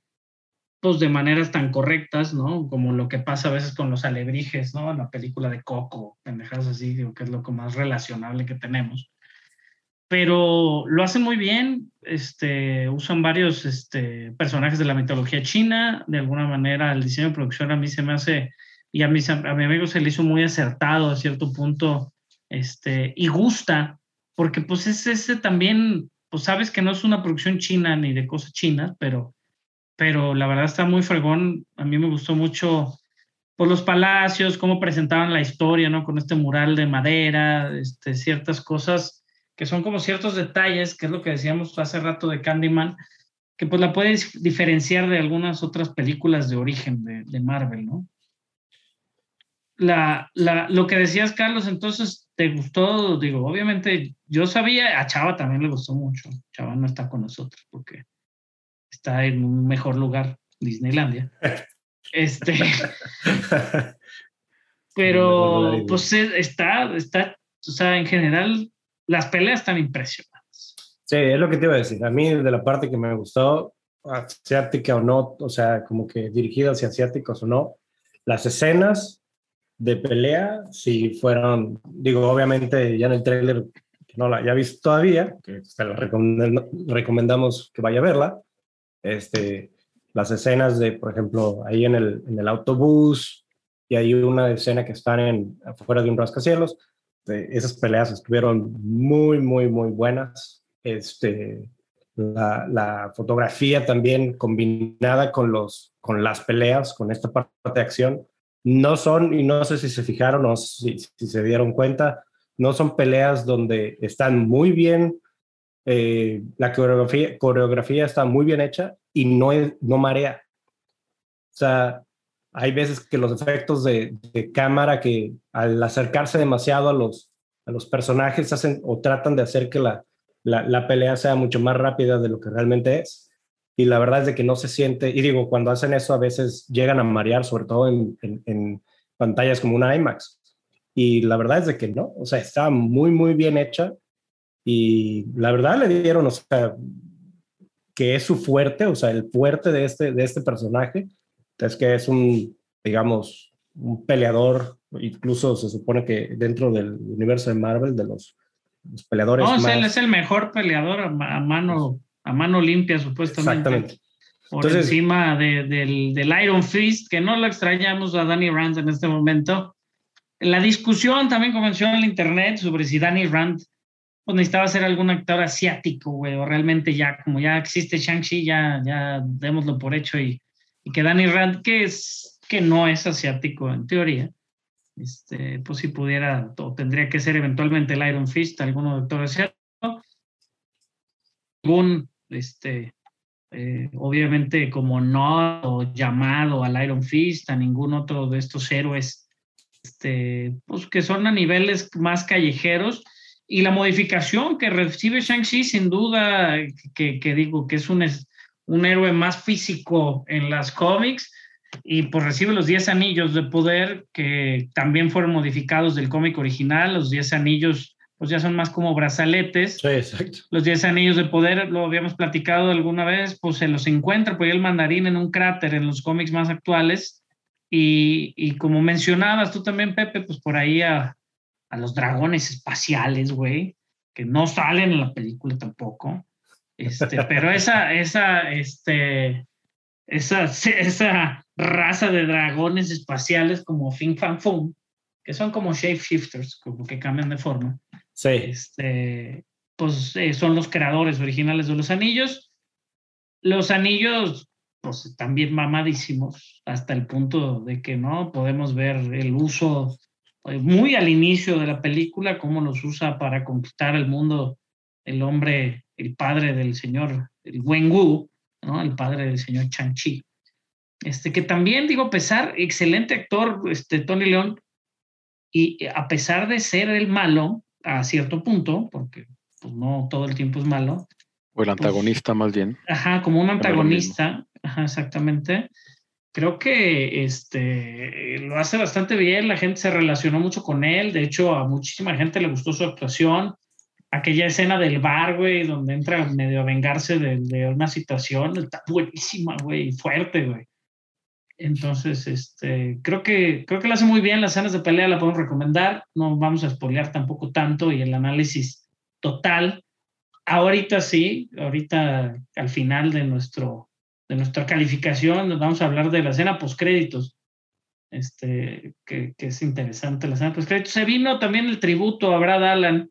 pues de maneras tan correctas, ¿no? Como lo que pasa a veces con los alebrijes, ¿no? En la película de Coco, pendejadas así, digo que es lo más relacionable que tenemos. Pero lo hacen muy bien, este, usan varios este, personajes de la mitología china, de alguna manera el diseño de producción a mí se me hace, y a, mis, a mi amigo se le hizo muy acertado a cierto punto, este, y gusta, porque pues es ese también, pues sabes que no es una producción china ni de cosas chinas, pero pero la verdad está muy fregón. A mí me gustó mucho por los palacios, cómo presentaban la historia, ¿no? Con este mural de madera, este, ciertas cosas que son como ciertos detalles, que es lo que decíamos hace rato de Candyman, que pues la puedes diferenciar de algunas otras películas de origen de, de Marvel, ¿no? La, la, lo que decías, Carlos, entonces, ¿te gustó? Digo, obviamente, yo sabía, a Chava también le gustó mucho. Chava no está con nosotros porque está en un mejor lugar, Disneylandia. Este, pero pues está, está, o sea, en general, las peleas están impresionantes. Sí, es lo que te iba a decir. A mí, de la parte que me gustó, asiática o no, o sea, como que dirigida hacia asiáticos o no, las escenas de pelea, si fueron, digo, obviamente ya en el tráiler, que no la haya visto todavía, que se la recomend- recomendamos que vaya a verla, este, las escenas de, por ejemplo, ahí en el, en el autobús, y hay una escena que están en, afuera de un rascacielos, esas peleas estuvieron muy, muy, muy buenas. Este, la, la fotografía también combinada con, los, con las peleas, con esta parte de acción, no son, y no sé si se fijaron o si, si se dieron cuenta, no son peleas donde están muy bien, eh, la coreografía, está muy bien hecha y no, es, no marea. O sea, hay veces que los efectos de, cámara que al acercarse demasiado a los, a los personajes hacen o tratan de hacer que la, la, la, pelea sea mucho más rápida de lo que realmente es. Y la verdad es de que no se siente, y digo, cuando hacen eso a veces llegan a marear, sobre todo en, en, en pantallas como una IMAX. Y la verdad es de que no, o sea, está muy, muy bien hecha. Y la verdad le dieron, o sea, que es su fuerte, o sea, el fuerte de este, de este personaje es que es un, digamos, un peleador, incluso se supone que dentro del universo de Marvel, de los, los peleadores. No, más... él es el mejor peleador a, a, mano, a mano limpia, supuestamente. Exactamente. Por Entonces, encima de, del, del, Iron Fist, que no lo extrañamos a Danny Rand en este momento. La discusión también comenzó en el internet sobre si Danny Rand pues, necesitaba ser algún actor asiático, güey, o realmente ya, como ya existe Shang-Chi, ya, ya démoslo por hecho y, y que Danny Rand, que, es, que no es asiático en teoría, este, pues si pudiera, o tendría que ser eventualmente el Iron Fist, alguno doctor asiático, algún este, eh, obviamente como no llamado al Iron Fist, a ningún otro de estos héroes, este, pues que son a niveles más callejeros. Y la modificación que recibe Shang-Chi, sin duda, que, que, digo que es un, un héroe más físico en las cómics, y pues recibe los 10 anillos de poder que también fueron modificados del cómic original. Los 10 anillos pues ya son más como brazaletes. Sí, exacto. Los 10 anillos de poder, lo habíamos platicado alguna vez, pues se los encuentra por ahí el mandarín en un cráter en los cómics más actuales. Y, y como mencionabas tú también, Pepe, pues por ahí a, a los dragones espaciales, güey, que no salen en la película tampoco. Este, pero esa, esa, este, esa, esa raza de dragones espaciales como Fin Fan Fum, que son como shapeshifters, como que cambian de forma. Sí. Este, pues eh, son los creadores originales de los anillos. Los anillos, pues también mamadísimos, hasta el punto de que no podemos ver el uso muy al inicio de la película, cómo los usa para conquistar el mundo el hombre, el padre del señor, el Wen Wu, ¿no? el padre del señor Chang-Chi. Este, que también, digo, a pesar, excelente actor, este, Tony León, y a pesar de ser el malo, a cierto punto, porque pues, no todo el tiempo es malo. O el pues antagonista más bien. Ajá, como un antagonista, ajá, exactamente. Creo que este, lo hace bastante bien, la gente se relacionó mucho con él, de hecho a muchísima gente le gustó su actuación, aquella escena del bar, güey, donde entra medio a vengarse de, de una situación, está buenísima, güey, fuerte, güey. Entonces, este, creo que creo que lo hace muy bien. Las escenas de pelea la podemos recomendar. No vamos a spoilear tampoco tanto y el análisis total. Ahorita sí, ahorita al final de nuestro de nuestra calificación vamos a hablar de la escena post créditos. Este, que, que es interesante la escena post créditos. Se vino también el tributo a Brad Allen,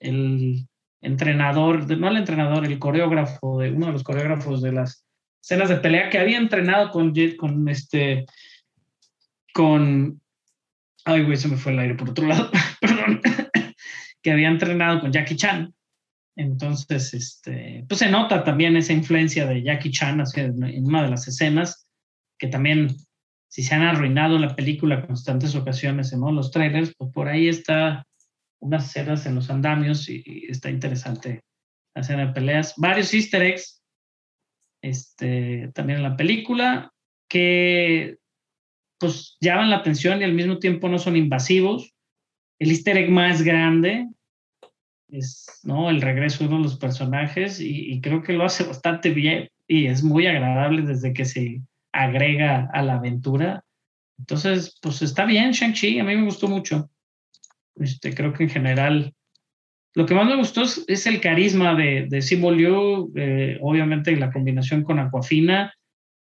el entrenador, no el entrenador, el coreógrafo de uno de los coreógrafos de las escenas de pelea que había entrenado con, con este, con, ay, güey, se me fue el aire por otro lado, perdón, que había entrenado con Jackie Chan. Entonces, este, pues se nota también esa influencia de Jackie Chan en una de las escenas, que también, si se han arruinado la película constantes ocasiones en ¿no? los trailers, pues por ahí está unas escenas en los andamios y, está interesante la escena de peleas. Varios easter eggs este, también en la película, que pues llaman la atención y al mismo tiempo no son invasivos. El easter egg más grande es ¿no? el regreso de uno de los personajes y, creo que lo hace bastante bien y es muy agradable desde que se agrega a la aventura. Entonces, pues está bien Shang-Chi, a mí me gustó mucho. Este, creo que en general lo que más me gustó es, el carisma de, de Simu Liu, eh, obviamente la combinación con Aquafina.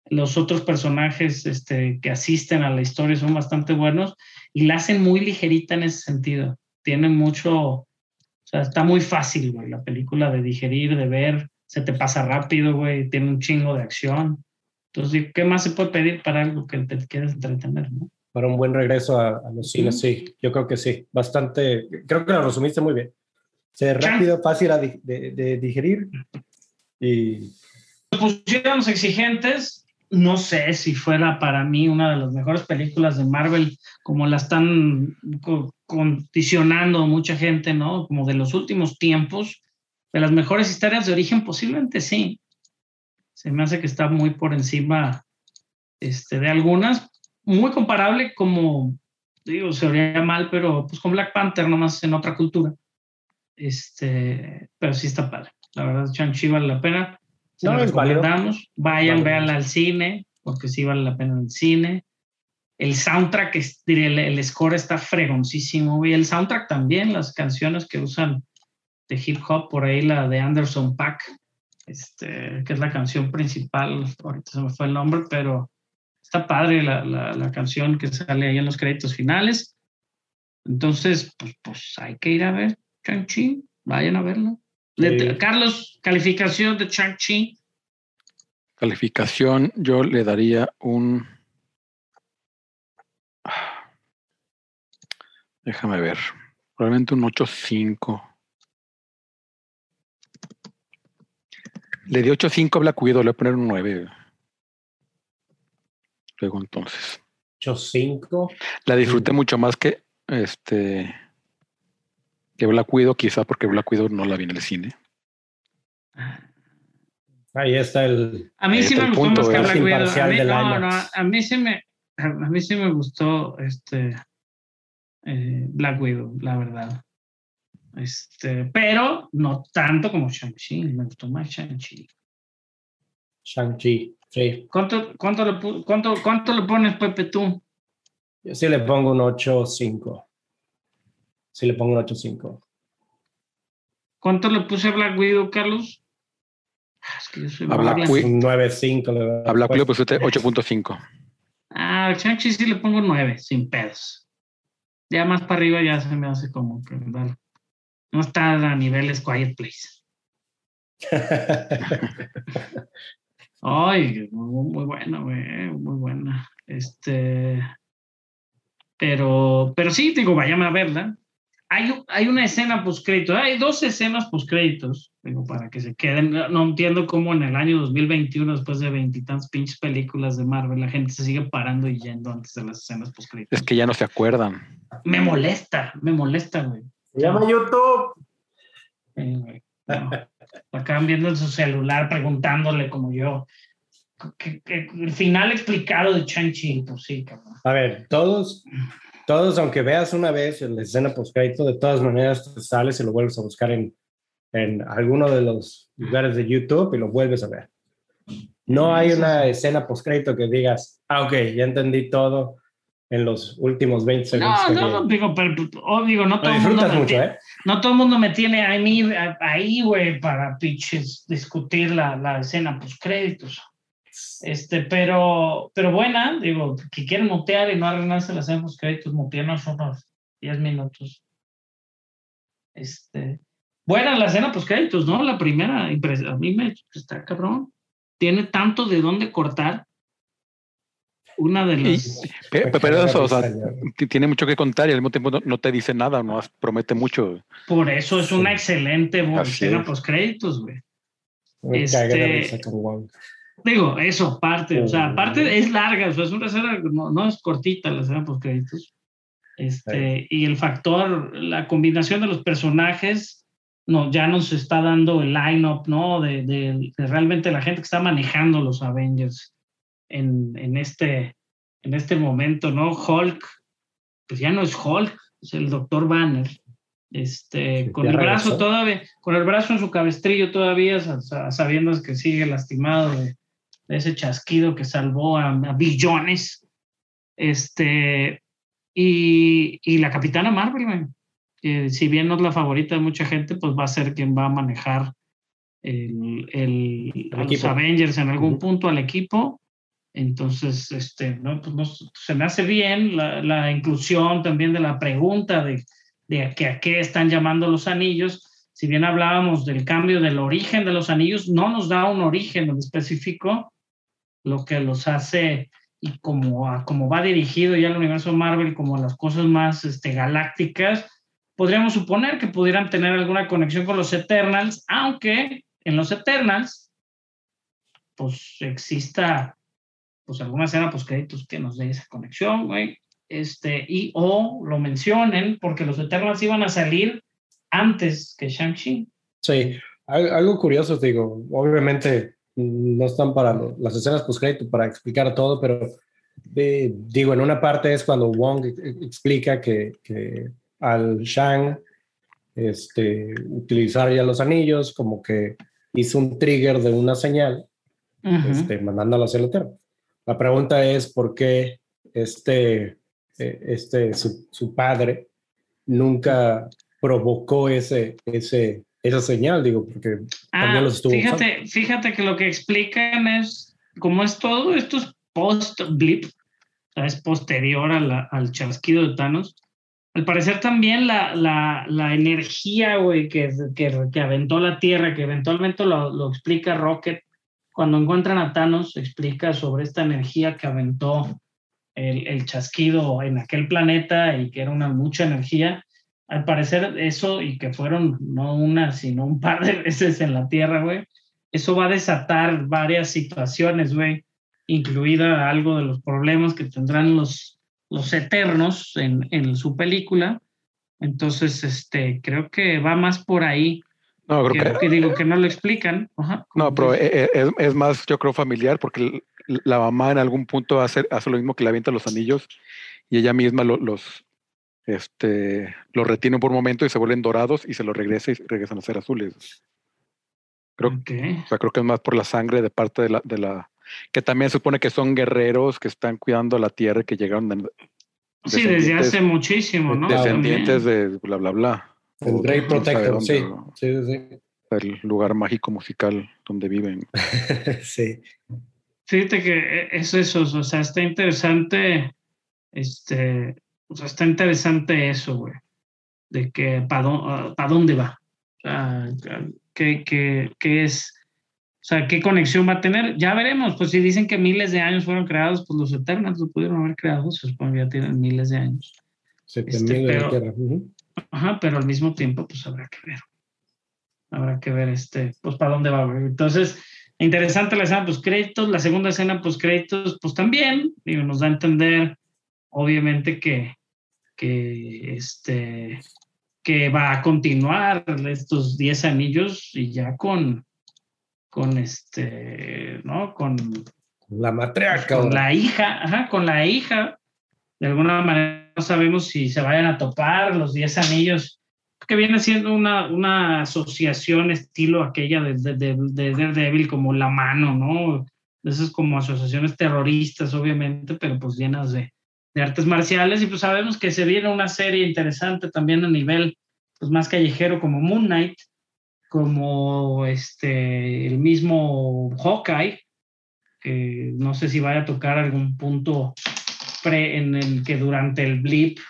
Los otros personajes este, que asisten a la historia son bastante buenos y la hacen muy ligerita en ese sentido. Tiene mucho, sea, está muy fácil, güey, la película de digerir, de ver, se te pasa rápido, güey, tiene un chingo de acción. Entonces, ¿qué más se puede pedir para algo que te quieras entretener, no? Para un buen regreso a, a los cines, sí, yo creo que sí. Bastante, creo que lo resumiste muy bien. Se rápido, fácil de, de, de, digerir. Y... Pusieron exigentes. No sé si fuera para mí una de las mejores películas de Marvel, como la están condicionando mucha gente, ¿no? Como de los últimos tiempos, de las mejores historias de origen, posiblemente sí. Se me hace que está muy por encima este, de algunas, muy comparable como, digo, se oiría mal, pero pues con Black Panther, nomás en otra cultura. Este, pero sí está padre. La verdad, Shang-Chi vale la pena. Se no, recomendamos. Vayan, véanla al cine, porque sí vale la pena en el cine. El soundtrack, el, el score está fregoncísimo. Y el soundtrack también, las canciones que usan de hip hop, por ahí la de Anderson Pack, este, que es la canción principal. Ahorita se me fue el nombre, pero está padre la, la, la canción que sale ahí en los créditos finales. Entonces, pues, pues hay que ir a ver Chang-Chi, vayan a verlo. Carlos, calificación de Chang-Chi. Calificación, yo le daría un. Déjame ver. Probablemente un 8.5. Le di 8.5 a Black Widow, le voy a poner un 9. Luego entonces. 8-5. La disfruté mucho más que este que Black Widow, quizá porque Black Widow no la vi en el cine. Ahí está el. A mí sí me gustó punto, más que. Black Widow. A Imparcial mí, no, no, a mí sí me, a mí sí me gustó este eh, Black Widow, la verdad. Este, pero no tanto como Shang-Chi. Me gustó más Shang-Chi. Shang-Chi. Sí. ¿Cuánto, cuánto, le, cuánto, ¿Cuánto le pones, Pepe, tú? Yo sí le pongo un 8-5. Sí le pongo un 8-5. ¿Cuánto le puse a Black Widow, Carlos? Ah, Es que yo soy A Black mala. Widow. Un 9-5. le doy. A Black Widow pusiste 8.5. Ah, Shang-Chi sí le pongo nueve, sin pedos. Ya más para arriba ya se me hace como que ¿verdad? no está a niveles Quiet Place. Ay, muy, muy buena, güey, muy buena. Este, pero, pero sí, digo, vayan a verla. Hay, hay una escena postcrédito, hay dos escenas postcréditos, digo, para que se queden. No entiendo cómo en el año 2021, después de veintitantas pinches películas de Marvel, la gente se sigue parando y yendo antes de las escenas postcréditos. Es que ya no se acuerdan. Me molesta, me molesta, güey. Se llama YouTube. Sí, güey, no. Acaban viendo en su celular preguntándole como yo. que- que el final explicado de Chanchi, pues sí, cabrón. A ver, todos, todos, aunque veas una vez en la escena postcrédito, de todas maneras te sales y lo vuelves a buscar en, en alguno de los lugares de YouTube y lo vuelves a ver. No hay una escena postcrédito que digas, ah, ok, ya entendí todo en los últimos 20 segundos. No, no, vi". no, digo, pero, oh, digo, no todo el mundo mucho, tiene- ¿eh? no todo el mundo me tiene a mí a- ahí, güey, para pinches discutir la, la escena pues créditos. Este, pero, pero buena, digo, que quieren mutear y no arruinarse la escena post créditos, mutearnos unos 10 minutos. Este, buena la escena post créditos, ¿no? La primera, impres- a mí me está cabrón. Tiene tanto de dónde cortar. Una de Y- las. Me Pero caga eso, o sea, tiene mucho que contar y al mismo tiempo no, no te dice nada, no promete mucho. Por eso es una Sí. excelente escena es. post créditos, güey. Me caga de Este- risa con Wong. Digo, eso, parte, o sea, Mm. aparte es larga, o sea, es una escena, no, no es cortita la escena post créditos. Este, y el factor, la combinación de los personajes, no, ya nos está dando el line-up, ¿no? De, de- de realmente la gente que está manejando los Avengers en, en, este, en este momento, ¿no? Hulk, pues ya no es Hulk, es el Doctor Banner. Este, Sí, con el brazo regresó. todavía, con el brazo en su cabestrillo todavía, sa- sa- sabiendo que sigue lastimado de ese chasquido que salvó a, a billones. Este, y, y la Capitana Marvel, que si bien no es la favorita de mucha gente, pues va a ser quien va a manejar el, el- a los. Avengers en algún punto al equipo. Entonces, este, no, pues no, se me hace bien la, la inclusión también de la pregunta de, de a, qué, a qué están llamando los anillos. Si bien hablábamos del cambio del origen de los anillos, no nos da un origen en específico, lo que los hace y como, como va dirigido ya el universo Marvel, como las cosas más este, galácticas, podríamos suponer que pudieran tener alguna conexión con los Eternals, aunque en los Eternals, pues exista pues alguna escena pues créditos que nos dé esa conexión, güey, este, y o lo mencionen porque los Eternals iban a salir antes que Shang-Chi. Sí, al- algo curioso, te digo, obviamente no están para lo- las escenas post-crédito para explicar todo, pero de- digo, en una parte es cuando Wong explica que, que al Shang este, utilizar ya los anillos, como que hizo un trigger de una señal, Ujú. este, mandándolo hacia la Tierra. La pregunta es por qué este, eh, este su, su padre nunca provocó ese, ese, esa señal, digo, porque Ah, también los estuvo fíjate, fíjate que lo que explican es, como es todo, esto es post-blip, es posterior a la- al chasquido de Thanos. Al parecer también la, la, la energía, güey, que, que, que aventó la Tierra, que eventualmente lo, lo explica Rocket, cuando encuentran a Thanos, explica sobre esta energía que aventó el, el chasquido en aquel planeta y que era una mucha energía. Al parecer eso, y que fueron no una, sino un par de veces en la Tierra, güey, eso va a desatar varias situaciones, güey, incluida algo de los problemas que tendrán los, los eternos en, en su película. Entonces, este, creo que va más por ahí. No, creo Que, que, que digo que no lo explican. Ajá. no, pero eh, eh, es, es más, yo creo, familiar, porque la mamá en algún punto hace, hace lo mismo que le avienta los anillos y ella misma lo- los, este, los retiene por un momento y se vuelven dorados y se los regresa y regresan a ser azules. Creo, Ok. O sea, creo que es más por la sangre de parte de la, de la que también se supone que son guerreros que están cuidando la tierra y que llegaron de- Sí, desde hace muchísimo, ¿no? descendientes También. de bla bla bla. El no sabe Protector, dónde, sí. Sí, sí, El lugar mágico musical donde viven. sí. Fíjate que e, es eso, o sea, está interesante, este, o sea, está interesante eso, güey, de que para dónde va, o sea, qué, qué, qué es, o sea, qué conexión va a tener, ya veremos, pues si dicen que miles de años fueron creados, pues los Eternals lo pudieron haber creado, se supone que ya tienen miles de años. Siete Este, de pero- Tierra. Ujú. Ajá, pero al mismo tiempo, pues habrá que ver. Habrá que ver este, pues para dónde va. güey. Entonces, interesante la escena post créditos, la segunda escena post créditos, pues también, digo, nos da a entender, obviamente, que, que este que va a continuar estos 10 anillos y ya con con este, ¿no? Con, La matriarca. con la hija, ajá, con la hija. De alguna manera no sabemos si se vayan a topar los 10 anillos, que viene siendo una, una asociación estilo aquella de, de, de, de Daredevil como la mano, ¿no? Esas como asociaciones terroristas, obviamente, pero pues llenas de, de artes marciales y pues sabemos que se viene una serie interesante también a nivel pues más callejero como Moon Knight, como este el mismo Hawkeye, que no sé si vaya a tocar algún punto pre en el que durante el blip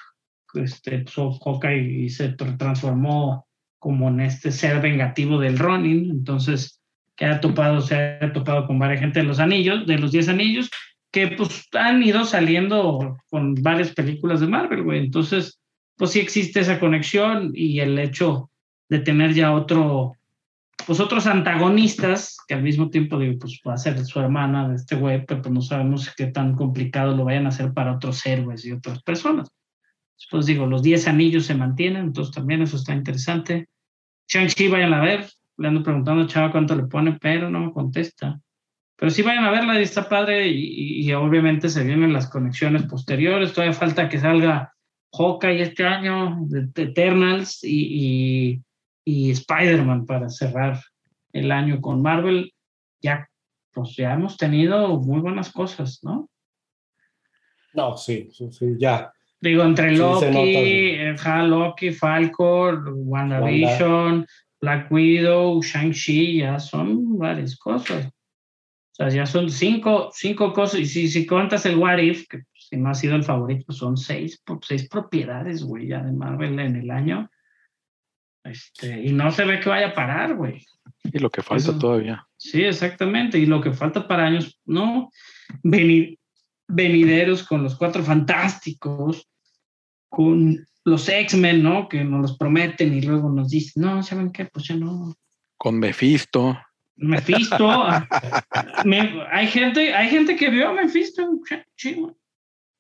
este pues, Hawkeye se tr- transformó como en este ser vengativo del Ronin, entonces que topado, se ha topado con varias gente de los anillos, de los 10 anillos, que pues han ido saliendo con varias películas de Marvel, güey. Entonces, pues sí existe esa conexión y el hecho de tener ya otro, pues otros antagonistas, que al mismo tiempo digo, pues va a ser su hermana de este güey, pero pues no sabemos qué tan complicado lo vayan a hacer para otros héroes y otras personas. Pues digo, los 10 anillos se mantienen, entonces también eso está interesante. Shang-Chi, vayan a ver. Le ando preguntando a Chava cuánto le pone, pero no me contesta. Pero sí vayan a verla y está padre y, y- y obviamente se vienen las conexiones posteriores. Todavía falta que salga Hawkeye este año, de, de Eternals y, y, Spider-Man para cerrar el año con Marvel. Ya, pues ya hemos tenido muy buenas cosas, ¿no? No, sí, sí, sí, ya. Digo, entre Sí, Loki, nota, eh, ja, Loki, Falcon, WandaVision, Black Widow, Shang-Chi, ya son varias cosas. O sea, ya son cinco, cinco cosas. Y si, si cuentas el What If, que si no ha sido el favorito, son seis, seis propiedades, güey, ya de Marvel en el año. Este, y no se ve que vaya a parar, güey. Y lo que falta Eso. todavía. Sí, exactamente. Y lo que falta para años, ¿no? Veni- venideros con los cuatro fantásticos, con los X-Men, ¿no? Que nos los prometen y luego nos dicen, no, ¿saben qué? Pues ya no. Con Mephisto. Mephisto. ah, me- hay, gente, hay gente que vio a Mephisto.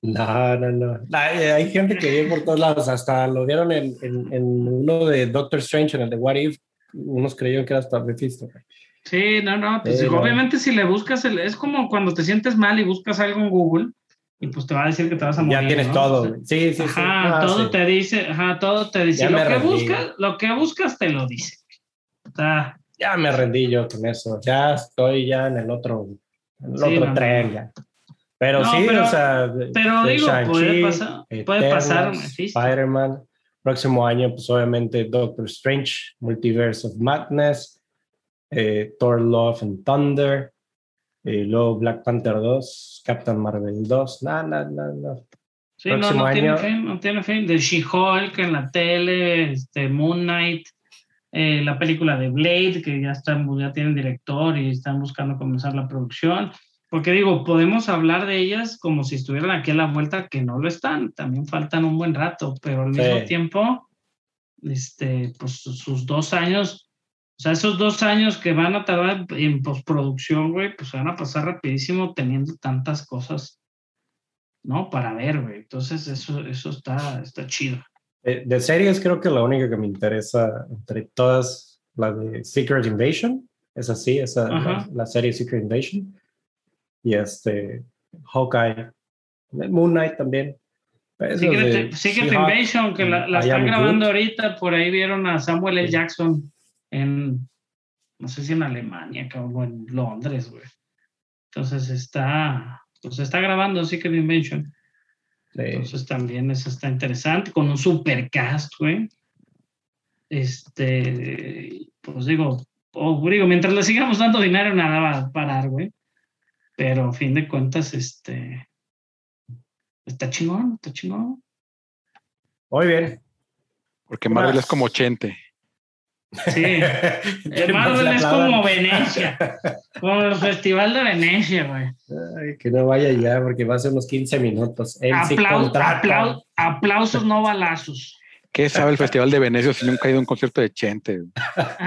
No, no, no. Hay, hay gente que viene por todos lados. Hasta lo vieron en, en, en uno de Doctor Strange, en el de What If. Unos creyeron que era hasta Mephisto. Sí, no, no, pues Sí, no. obviamente si le buscas, el- es como cuando te sientes mal y buscas algo en Google y pues te va a decir que te vas a morir. Ya tienes ¿no? todo. Sí, sí, sí. Ajá, Ah, todo sí. te dice, ajá, todo te dice. Ya Lo que, buscas, lo que buscas te lo dice. Sea, Ya me rendí yo con eso. Ya estoy ya en el otro, en el Sí, otro no, tren. no. ya. Pero No, sí, pero- o sea, de- pero de digo, puede pasar- puede pasar. Spider-Man. Próximo año, pues obviamente Doctor Strange, Multiverse of Madness, eh, Thor Love and Thunder, eh, luego Black Panther 2, Captain Marvel 2. No, no, no, no. sí, no, Próximo no tiene año. fin, no tiene fin. De She-Hulk en la tele, este, Moon Knight, eh, la película de Blade, que ya están, ya tienen director y están buscando comenzar la producción. Porque digo, podemos hablar de ellas como si estuvieran aquí a la vuelta, que no lo están, también faltan un buen rato, pero al Sí. mismo tiempo, este, pues sus dos años O sea, esos dos años que van a tardar en postproducción, güey, pues van a pasar rapidísimo teniendo tantas cosas, ¿no? Para ver, güey. Entonces, eso, eso está, está chido. De, de series creo que la única que me interesa entre todas, la de Secret Invasion, es así, esa, la, la serie Secret Invasion. Y este, Hawkeye, Moon Knight también. Esos de Secret, Secret Invasion, que la, la están grabando Good. ahorita, por ahí vieron a Samuel L. Sí. Jackson en, no sé si en Alemania o en Londres, güey. Entonces está, pues está grabando Secret Invasion. Sí. Entonces también eso está interesante, con un super cast, güey. Este, pues digo, o digo, mientras le sigamos dando dinero, nada va a parar, güey. Pero a fin de cuentas, este, está chingón, está chingón. Muy bien. Porque Marvel es como Chente. Sí. El Marvel es como Venecia, como el Festival de Venecia, güey. Ay, que no vaya ya, porque va a ser unos 15 minutos. Aplausos, no balazos. ¿Qué sabe el Festival de Venecia si nunca ha ido a un concierto de Chente?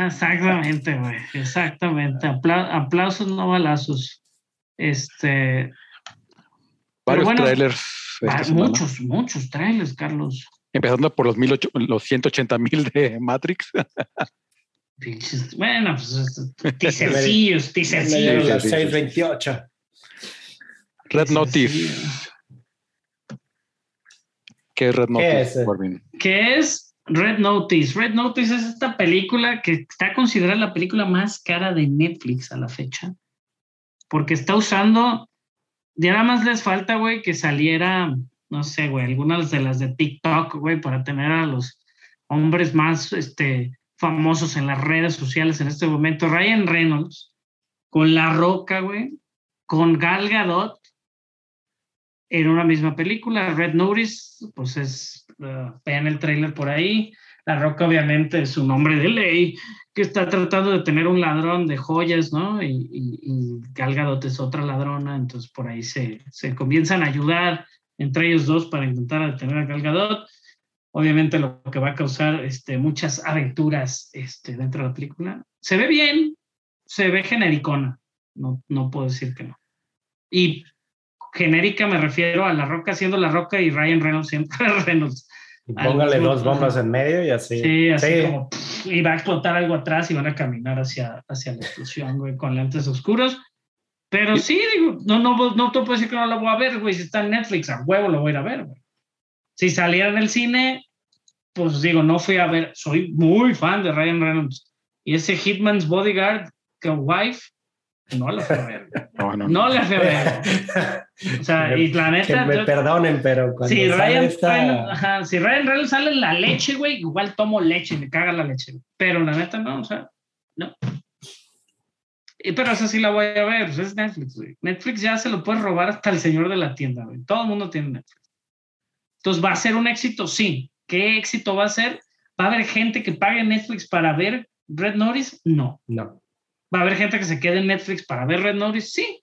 Exactamente, güey. Exactamente. Apla- aplausos, no balazos. Este, Varios bueno, trailers muchos, muchos trailers, Carlos. Empezando por los, 18 los 180 mil de Matrix. Bueno, pues las sí, sí. 628. Red Notice. ¿Qué es Red Notice? Corbin? ¿Qué es Red Notice? Red Notice es esta película que está considerada la película más cara de Netflix a la fecha. Porque está usando, ya nada más les falta, güey, que saliera, no sé, güey, algunas de las de TikTok, güey, para tener a los hombres más este, famosos en las redes sociales en este momento. Ryan Reynolds, con La Roca, güey, con Gal Gadot, en una misma película. Red Notice, pues es, uh, vean el trailer por ahí. La Roca, obviamente, es un hombre de ley que está tratando de tener un ladrón de joyas, ¿no? Y, y, y Gal Gadot es otra ladrona, entonces por ahí se, se comienzan a ayudar entre ellos dos para intentar detener a Gal Gadot. Obviamente lo que va a causar este, muchas aventuras este, dentro de la película. Se ve bien, se ve genericona, no, no puedo decir que no. Y genérica me refiero a La Roca siendo La Roca y Ryan Reynolds siendo Reynolds. Y Al Póngale dos bombas en medio y así. Sí, así Sí. como y va a explotar algo atrás y van a caminar hacia, hacia la explosión, güey, con lentes oscuros. Pero sí, digo, no, no, no te puedo decir que no la voy a ver, güey. Si está en Netflix, a huevo lo voy a ir a ver, güey. Si saliera en el cine, pues digo, no fui a ver. Soy muy fan de Ryan Reynolds. Y ese Hitman's Bodyguard, que wife, no la fui a ver. No, no, No la fui a ver. O sea, y la que neta. me yo- perdonen, pero cuando si Ryan, esta- Reynolds, ajá, si Ryan Reynolds sale en la leche, güey, igual tomo leche, me caga la leche. Pero la neta no, o sea, no. Pero esa sí la voy a ver, pues es Netflix, güey. Netflix ya se lo puede robar hasta el señor de la tienda, güey. Todo el mundo tiene Netflix. Entonces, ¿va a ser un éxito? Sí. ¿Qué éxito va a ser? ¿Va a haber gente que pague Netflix para ver Red Notice? No. No. ¿Va a haber gente que se quede en Netflix para ver Red Notice? Sí.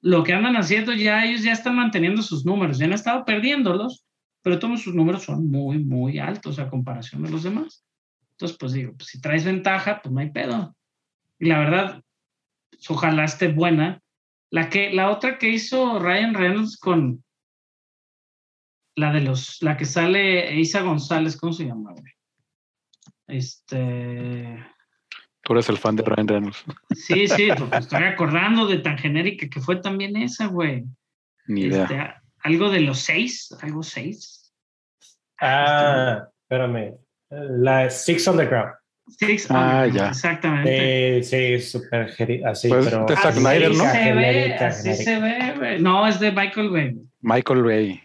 Lo que andan haciendo ya, ellos ya están manteniendo sus números, ya han estado perdiéndolos, pero todos sus números son muy, muy altos a comparación de los demás. Entonces, pues digo, pues si traes ventaja, pues no hay pedo. Y la verdad, ojalá esté buena. La, que, la otra que hizo Ryan Reynolds con la de los, la que sale Isa González, ¿cómo se llama, güey? Este. Tú eres el fan de Ryan Reynolds. Sí, sí, porque estoy acordando de tan genérica que fue también esa, güey. Ni idea. Este, algo de los seis, algo seis. Ah, espérame. La Six Underground. Six Ah, Underground, ya. Exactamente. Sí, sí, súper así, Pues, pero. de Zack Snyder, ¿no? se ve, Genérica, así genérica. se ve, güey. No, es de Michael Bay. Michael Bay.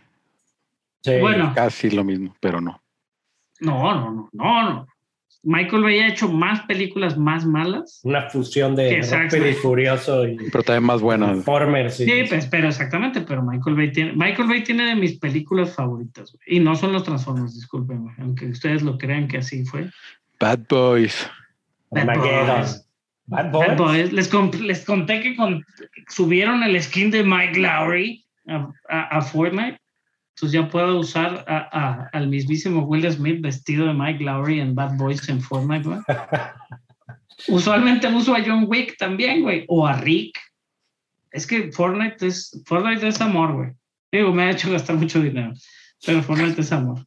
Sí. Bueno. Casi lo mismo, pero no. No, no, no, no, no. Michael Bay ha hecho más películas más malas. Una fusión de Rápido y. Furioso y Pero también más buena. Transformers. Sí, Sí, pues, pero exactamente, pero Michael Bay tiene, Michael Bay tiene de mis películas favoritas. Y no son los Transformers, disculpen, güey, aunque ustedes lo crean que así fue. Bad Boys. Bad. Boys. Bad Boys. Bad Boys. Les, les conté que con- subieron el skin de Mike Lowry a, a- a Fortnite. Entonces ya puedo usar a- a- al mismísimo Will Smith vestido de Mike Lowry en Bad Boys en Fortnite. güey. Usualmente uso a John Wick también, güey, o a Rick. Es que Fortnite es, Fortnite es amor, güey. Digo, me ha hecho gastar mucho dinero, pero Fortnite es amor.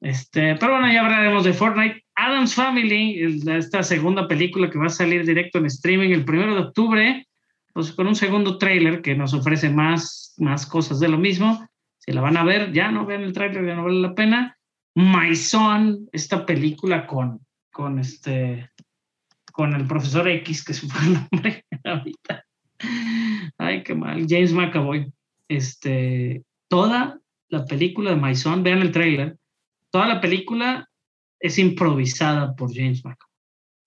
Este, pero bueno, ya hablaremos de Fortnite. Adam's Family, esta segunda película que va a salir directo en streaming el primero de octubre, pues con un segundo tráiler que nos ofrece más, más cosas de lo mismo. Si la van a ver, ya no vean el tráiler, ya no vale la pena. My Son, esta película con, con este, con el profesor X, que se fue el nombre ahorita. Ay, qué mal. James McAvoy. Este, toda la película de My Son, vean el tráiler, toda la película es improvisada por James McAvoy.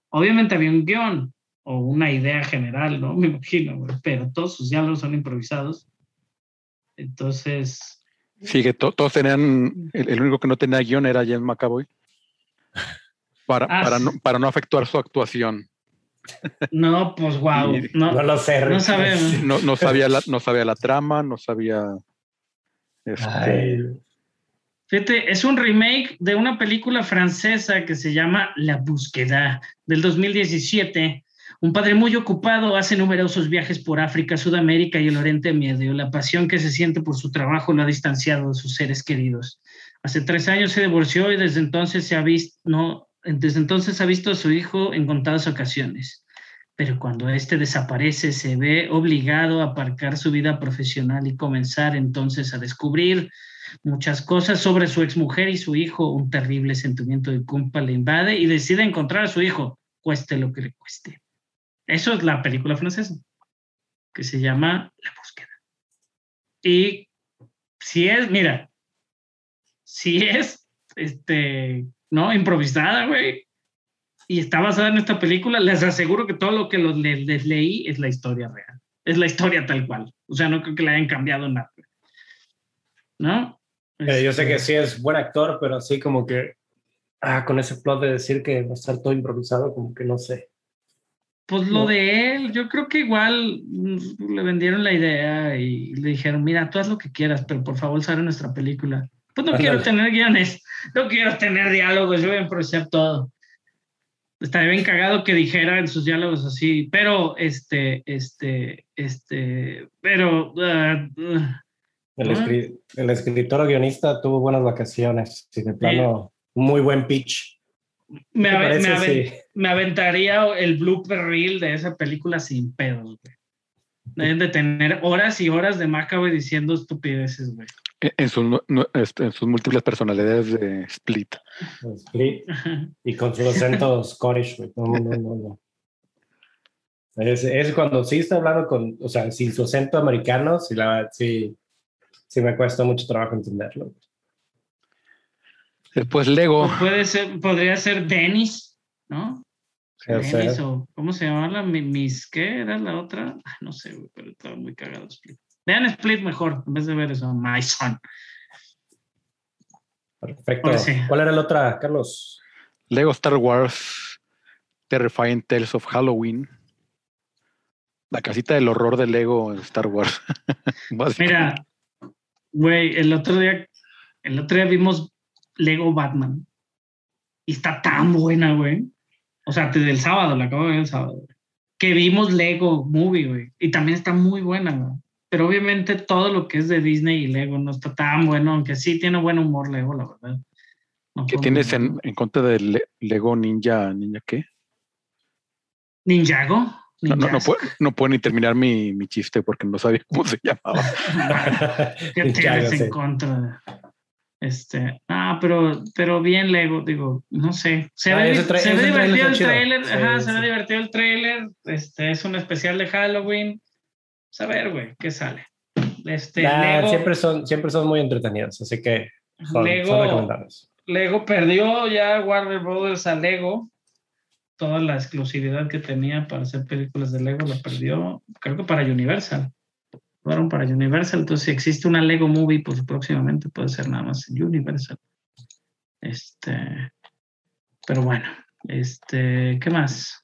Obviamente había un guion o una idea general, ¿no? Me imagino, pero todos sus diálogos son improvisados. Entonces... Sí, que todos tenían, el, único que no tenía guion era James McAvoy. Para, ah, para, no, para no afectuar su actuación. No, pues wow. No, lo sé. No sabemos. No, no, sabía la, no sabía la trama, no sabía. Este, Fíjate, es un remake de una película francesa que se llama La Búsqueda del 2017. Un padre muy ocupado hace numerosos viajes por África, Sudamérica y el Oriente Medio. La pasión que se siente por su trabajo lo ha distanciado de sus seres queridos. Hace tres años se divorció y desde entonces se ha visto, no, desde entonces ha visto a su hijo en contadas ocasiones, pero cuando éste desaparece se ve obligado a aparcar su vida profesional y comenzar entonces a descubrir muchas cosas sobre su exmujer y su hijo. Un terrible sentimiento de culpa le invade y decide encontrar a su hijo, cueste lo que le cueste. Eso es la película francesa, que se llama La búsqueda. Y si es, mira, si es este ¿no? Improvisada, güey. Y está basada en esta película. Les aseguro que todo lo que los, les, leí es la historia real. Es la historia tal cual. O sea, no creo que le hayan cambiado nada. ¿No? Yo sé que sí es buen actor, pero así como que, ah, con ese plot de decir que va a estar todo improvisado, como que no sé. Pues lo de él, yo creo que igual mm, le vendieron la idea y le dijeron, mira, tú haz lo que quieras, pero por favor sale nuestra película. Pues no quiero tener guiones, no quiero tener diálogos, yo voy a improvisar todo. Estaría bien cagado que dijera en sus diálogos así, pero este, este, este, pero... Uh, uh, el, el, escritor o guionista tuvo buenas vacaciones, y de plano, muy buen pitch. Me, me, aventaría el blooper reel de esa película sin pedos, güey. Deben de tener horas y horas de Macabre diciendo estupideces, güey. En, este, en, sus múltiples personalidades de Split. Split. Y con sus acentos Scottish, güey. No, no, no, no. Es, es, cuando sí está hablando con, o sea, sin su acento americano, sí, la, sí, sí me cuesta mucho trabajo entenderlo. Después Lego. puede ser, podría ser Dennis, ¿no? Dennis o, ¿cómo se llamaba la Miss? ¿Qué era la otra? No sé, pero estaba muy cagado Split. Vean Split mejor, en vez de ver eso, My Son. Perfecto. ¿Cuál era la otra, Carlos? Lego Star Wars Terrifying Tales of Halloween. La casita del horror de Lego en Star Wars. Mira, güey, el otro día, el otro día vimos Lego Batman. Y está tan buena, güey. O sea, desde el sábado, la acabo de ver el sábado. Que vimos Lego Movie, güey. Y también está muy buena, güey pero obviamente todo lo que es de Disney y Lego no está tan bueno, aunque sí tiene buen humor Lego, la verdad. ¿Qué tienes en, contra de Lego Ninja? ¿Ninja qué? ¿Ninjago? No, no, no, puedo, ni terminar mi, mi, chiste porque no sabía cómo se llamaba. ¿Qué tienes en contra? Este, ah, pero, pero bien Lego, digo, no sé. Se, ve, se ve divertido el trailer, ajá, se ve divertido el trailer. Este, es un especial de Halloween saber, güey, qué sale. Este, siempre, son, siempre son muy entretenidos, así que son, Lego, Lego perdió ya Warner Brothers a Lego. Toda la exclusividad que tenía para hacer películas de Lego la perdió, creo que para Universal. Fueron para Universal, entonces si existe una Lego Movie, pues próximamente puede ser nada más Universal. Este, pero bueno, este, ¿qué más?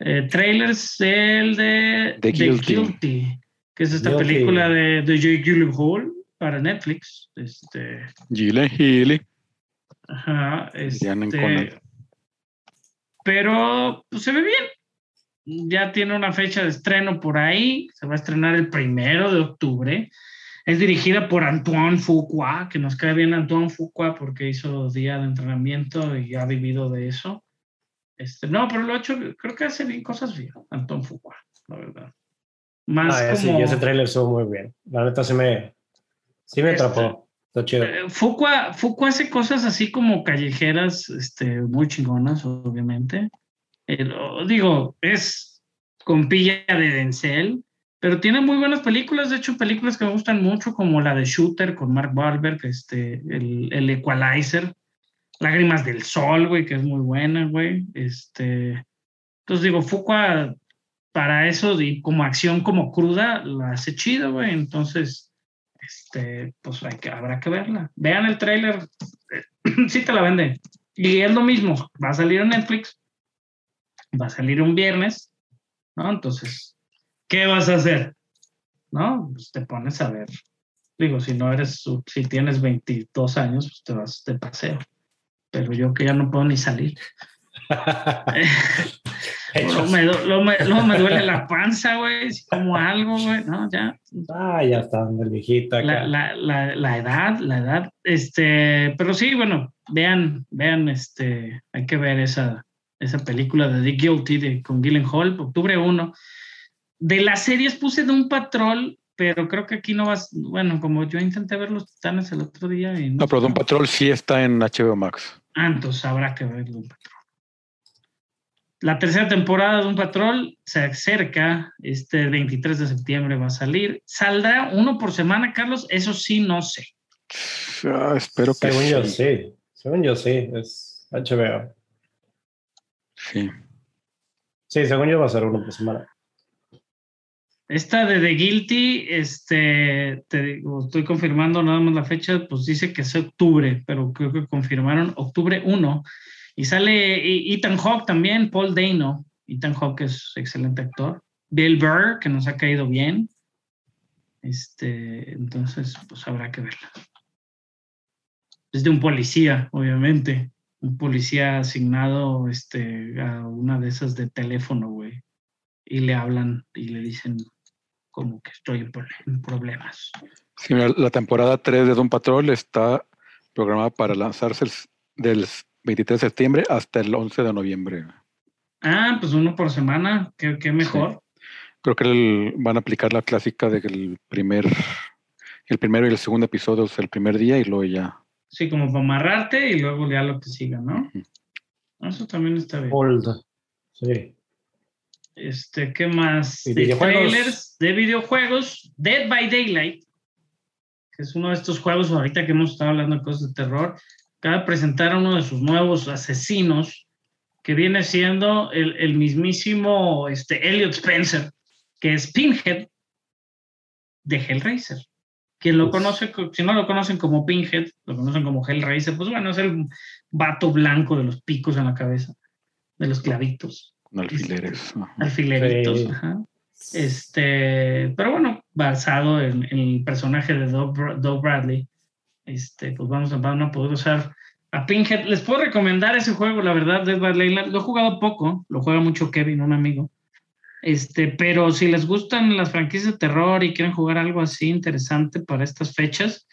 eh, trailers del de The Guilty. que es esta película de, de Jake Gyllenhaal para Netflix. Este, Gyllenhaal. Ajá, este, pero pues, se ve bien. Ya tiene una fecha de estreno por ahí, se va a estrenar el primero de octubre. Es dirigida por Antoine Fuqua, que nos cae bien Antoine Fuqua porque hizo día de entrenamiento y ha vivido de eso. Este, no, pero lo ha hecho, creo que hace bien cosas bien, Antoine Fuqua, la verdad. Más Ah, sí, como... ese trailer estuvo muy bien. La neta sí me, sí me Este, atrapó. Está chido. Eh, Fuqua, Fuqua hace cosas así como callejeras, este, muy chingonas, obviamente. Eh, lo- digo, es con pilla de Denzel, pero tiene muy buenas películas. De hecho, películas que me gustan mucho, como la de Shooter con Mark Wahlberg, este, el, el Equalizer, Lágrimas del Sol, güey, que es muy buena, güey. Este, entonces digo, Fuqua para eso, como acción como cruda, la hace chido, güey. Entonces, este, pues habrá que verla. Vean el tráiler, eh, sí te la vende. Y es lo mismo, va a salir en Netflix, va a salir un viernes, ¿no? Entonces, ¿qué vas a hacer? ¿No? Pues te pones a ver. Digo, si no eres, si tienes 22 años, pues te vas de paseo. Pero yo que ya no puedo ni salir. Luego me, du- luego me- luego me duele la panza, güey, como algo, güey, ¿no? Ya, Ah, ya está, el viejito acá. la, la, la, la edad, la edad, este, pero sí, bueno, vean, vean, este, hay que ver esa, esa película de The Guilty de, con Gyllenhaal, octubre 1. De las series puse de un patrol, pero creo que aquí no vas, bueno, como yo intenté ver los titanes el otro día y no, No, pero Don Patrol sí está en HBO Max. Ah, entonces habrá que ver Doom Patrol. La tercera temporada de un Patrol se acerca, este 23 de septiembre va a salir. ¿Saldrá uno por semana, Carlos? Eso sí, no sé. Ah, espero que Según yo, sí. sí. Según yo, sí. Es HBO. Sí. Sí, según yo va a ser uno por semana. Esta de The Guilty, este, te digo, estoy confirmando nada más la fecha, pues dice que es octubre, pero creo que confirmaron octubre 1. Y sale Ethan Hawke también, Paul Dano. Ethan Hawke es excelente actor. Bill Burr, que nos ha caído bien. Este, entonces, pues habrá que verla. Es de un policía, obviamente. Un policía asignado este, a una de esas de teléfono, güey. Y le hablan y le dicen como que estoy en pro- en problemas. Sí, mira, la temporada 3 de Don Patrol está programada para lanzarse el del 23 de septiembre hasta el 11 de noviembre. Ah, pues uno por semana, qué, qué mejor. Creo que el- van a aplicar la clásica de que el primer, el primero y el segundo episodio es el primer día y luego ya. Sí, como para amarrarte y luego ya lo que siga, ¿no? Ujú. Eso también está bien. Old. Sí. Este, ¿qué más? De videojuegos. trailers de videojuegos, Dead by Daylight, que es uno de estos juegos ahorita que hemos estado hablando de cosas de terror, acaba de presentar a uno de sus nuevos asesinos, que viene siendo el, el mismísimo este, Elliot Spencer, que es Pinhead de Hellraiser. Quien lo Uf. conoce, co- si no lo conocen como Pinhead, lo conocen como Hellraiser, pues bueno, es el vato blanco de los picos en la cabeza, de los clavitos alfileres. Alfileritos. Sí. ajá. Este, pero bueno, basado en, en el personaje de Doug, Doug Bradley, este, pues vamos a, van a poder usar a Pinhead. Les puedo recomendar ese juego, la verdad, Dead by Daylight. Lo he jugado poco, lo juega mucho Kevin, un amigo. Este, pero si les gustan las franquicias de terror y quieren jugar algo así interesante para estas fechas,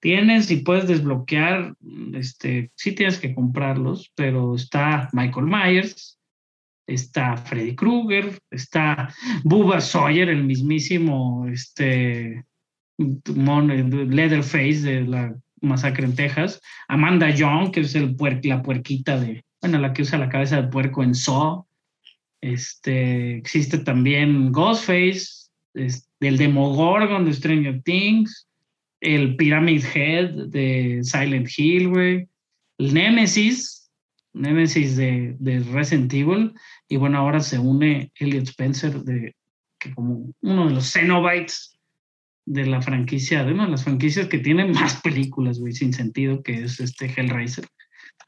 tienes y puedes desbloquear, este, sí tienes que comprarlos, pero está Michael Myers, está Freddy Krueger, está Bubba Sawyer, el mismísimo este, Leatherface de la masacre en Texas, Amanda Young, que es el puer- la puerquita de, bueno, la que usa la cabeza de puerco en Saw, este, existe también Ghostface, es- el Demogorgon de Stranger Things, el Pyramid Head de Silent Hill, güey, el Nemesis, Nemesis de, de Resident Evil, y bueno, ahora se une Elliot Spencer, de, que como uno de los Cenobites de la franquicia, de una de las franquicias que tiene más películas, güey, sin sentido, que es este Hellraiser.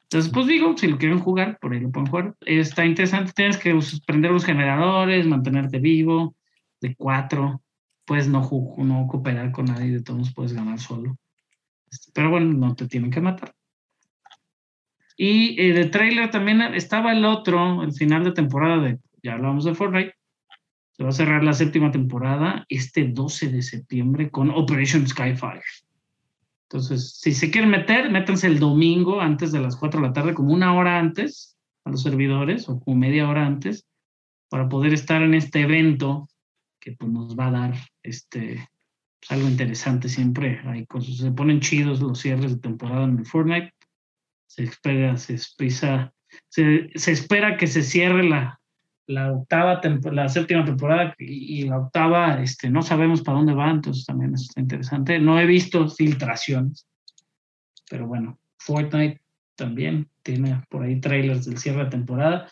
Entonces, pues digo, si lo quieren jugar, por ahí lo pueden jugar. Está interesante, tienes que us- prender los generadores, mantenerte vivo, de cuatro, puedes no, no cooperar con nadie, de todos puedes ganar solo. Este, Pero bueno, no te tienen que matar. Y eh, de trailer también estaba el otro, el final de temporada de, ya hablamos de Fortnite, se va a cerrar la séptima temporada este 12 de septiembre con Operation Skyfire. Entonces, si se quieren meter, métanse el domingo antes de las 4 de la tarde, como una hora antes a los servidores o como media hora antes, para poder estar en este evento que pues, nos va a dar este, pues, algo interesante siempre. Hay cosas, se ponen chidos los cierres de temporada en el Fortnite. Se espera, se, espisa, se, se espera que se cierre la, la octava, la séptima temporada y, la octava, este, no sabemos para dónde va, entonces también está interesante. No he visto filtraciones, pero bueno, Fortnite también tiene por ahí trailers del cierre de temporada.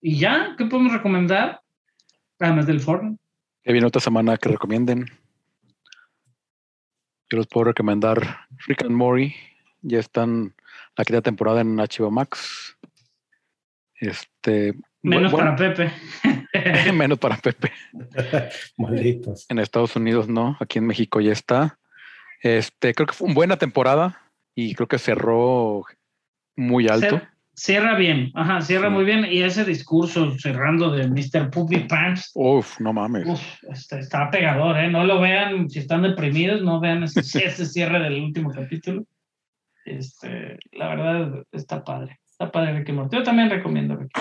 Y ya, ¿qué podemos recomendar? Además del Fortnite. ¿Qué viene otra semana que recomienden? Yo los puedo recomendar Rick and Morty. Ya están la quinta temporada en HBO Max. Este, Menos para Pepe. menos para Pepe. Malditos. En Estados Unidos no, aquí en México ya está. Este, creo que fue una buena temporada y creo que cerró muy alto. Cierra bien, ajá, cierra muy bien. Y ese discurso cerrando de Mr. Puppy Pants. Uf, no mames. Uf, está, está, pegador, ¿eh? No lo vean si están deprimidos, no vean ese, ese cierre del último capítulo. Este, la verdad, está padre. Está padre Ricky Morty. Yo también recomiendo Ricky.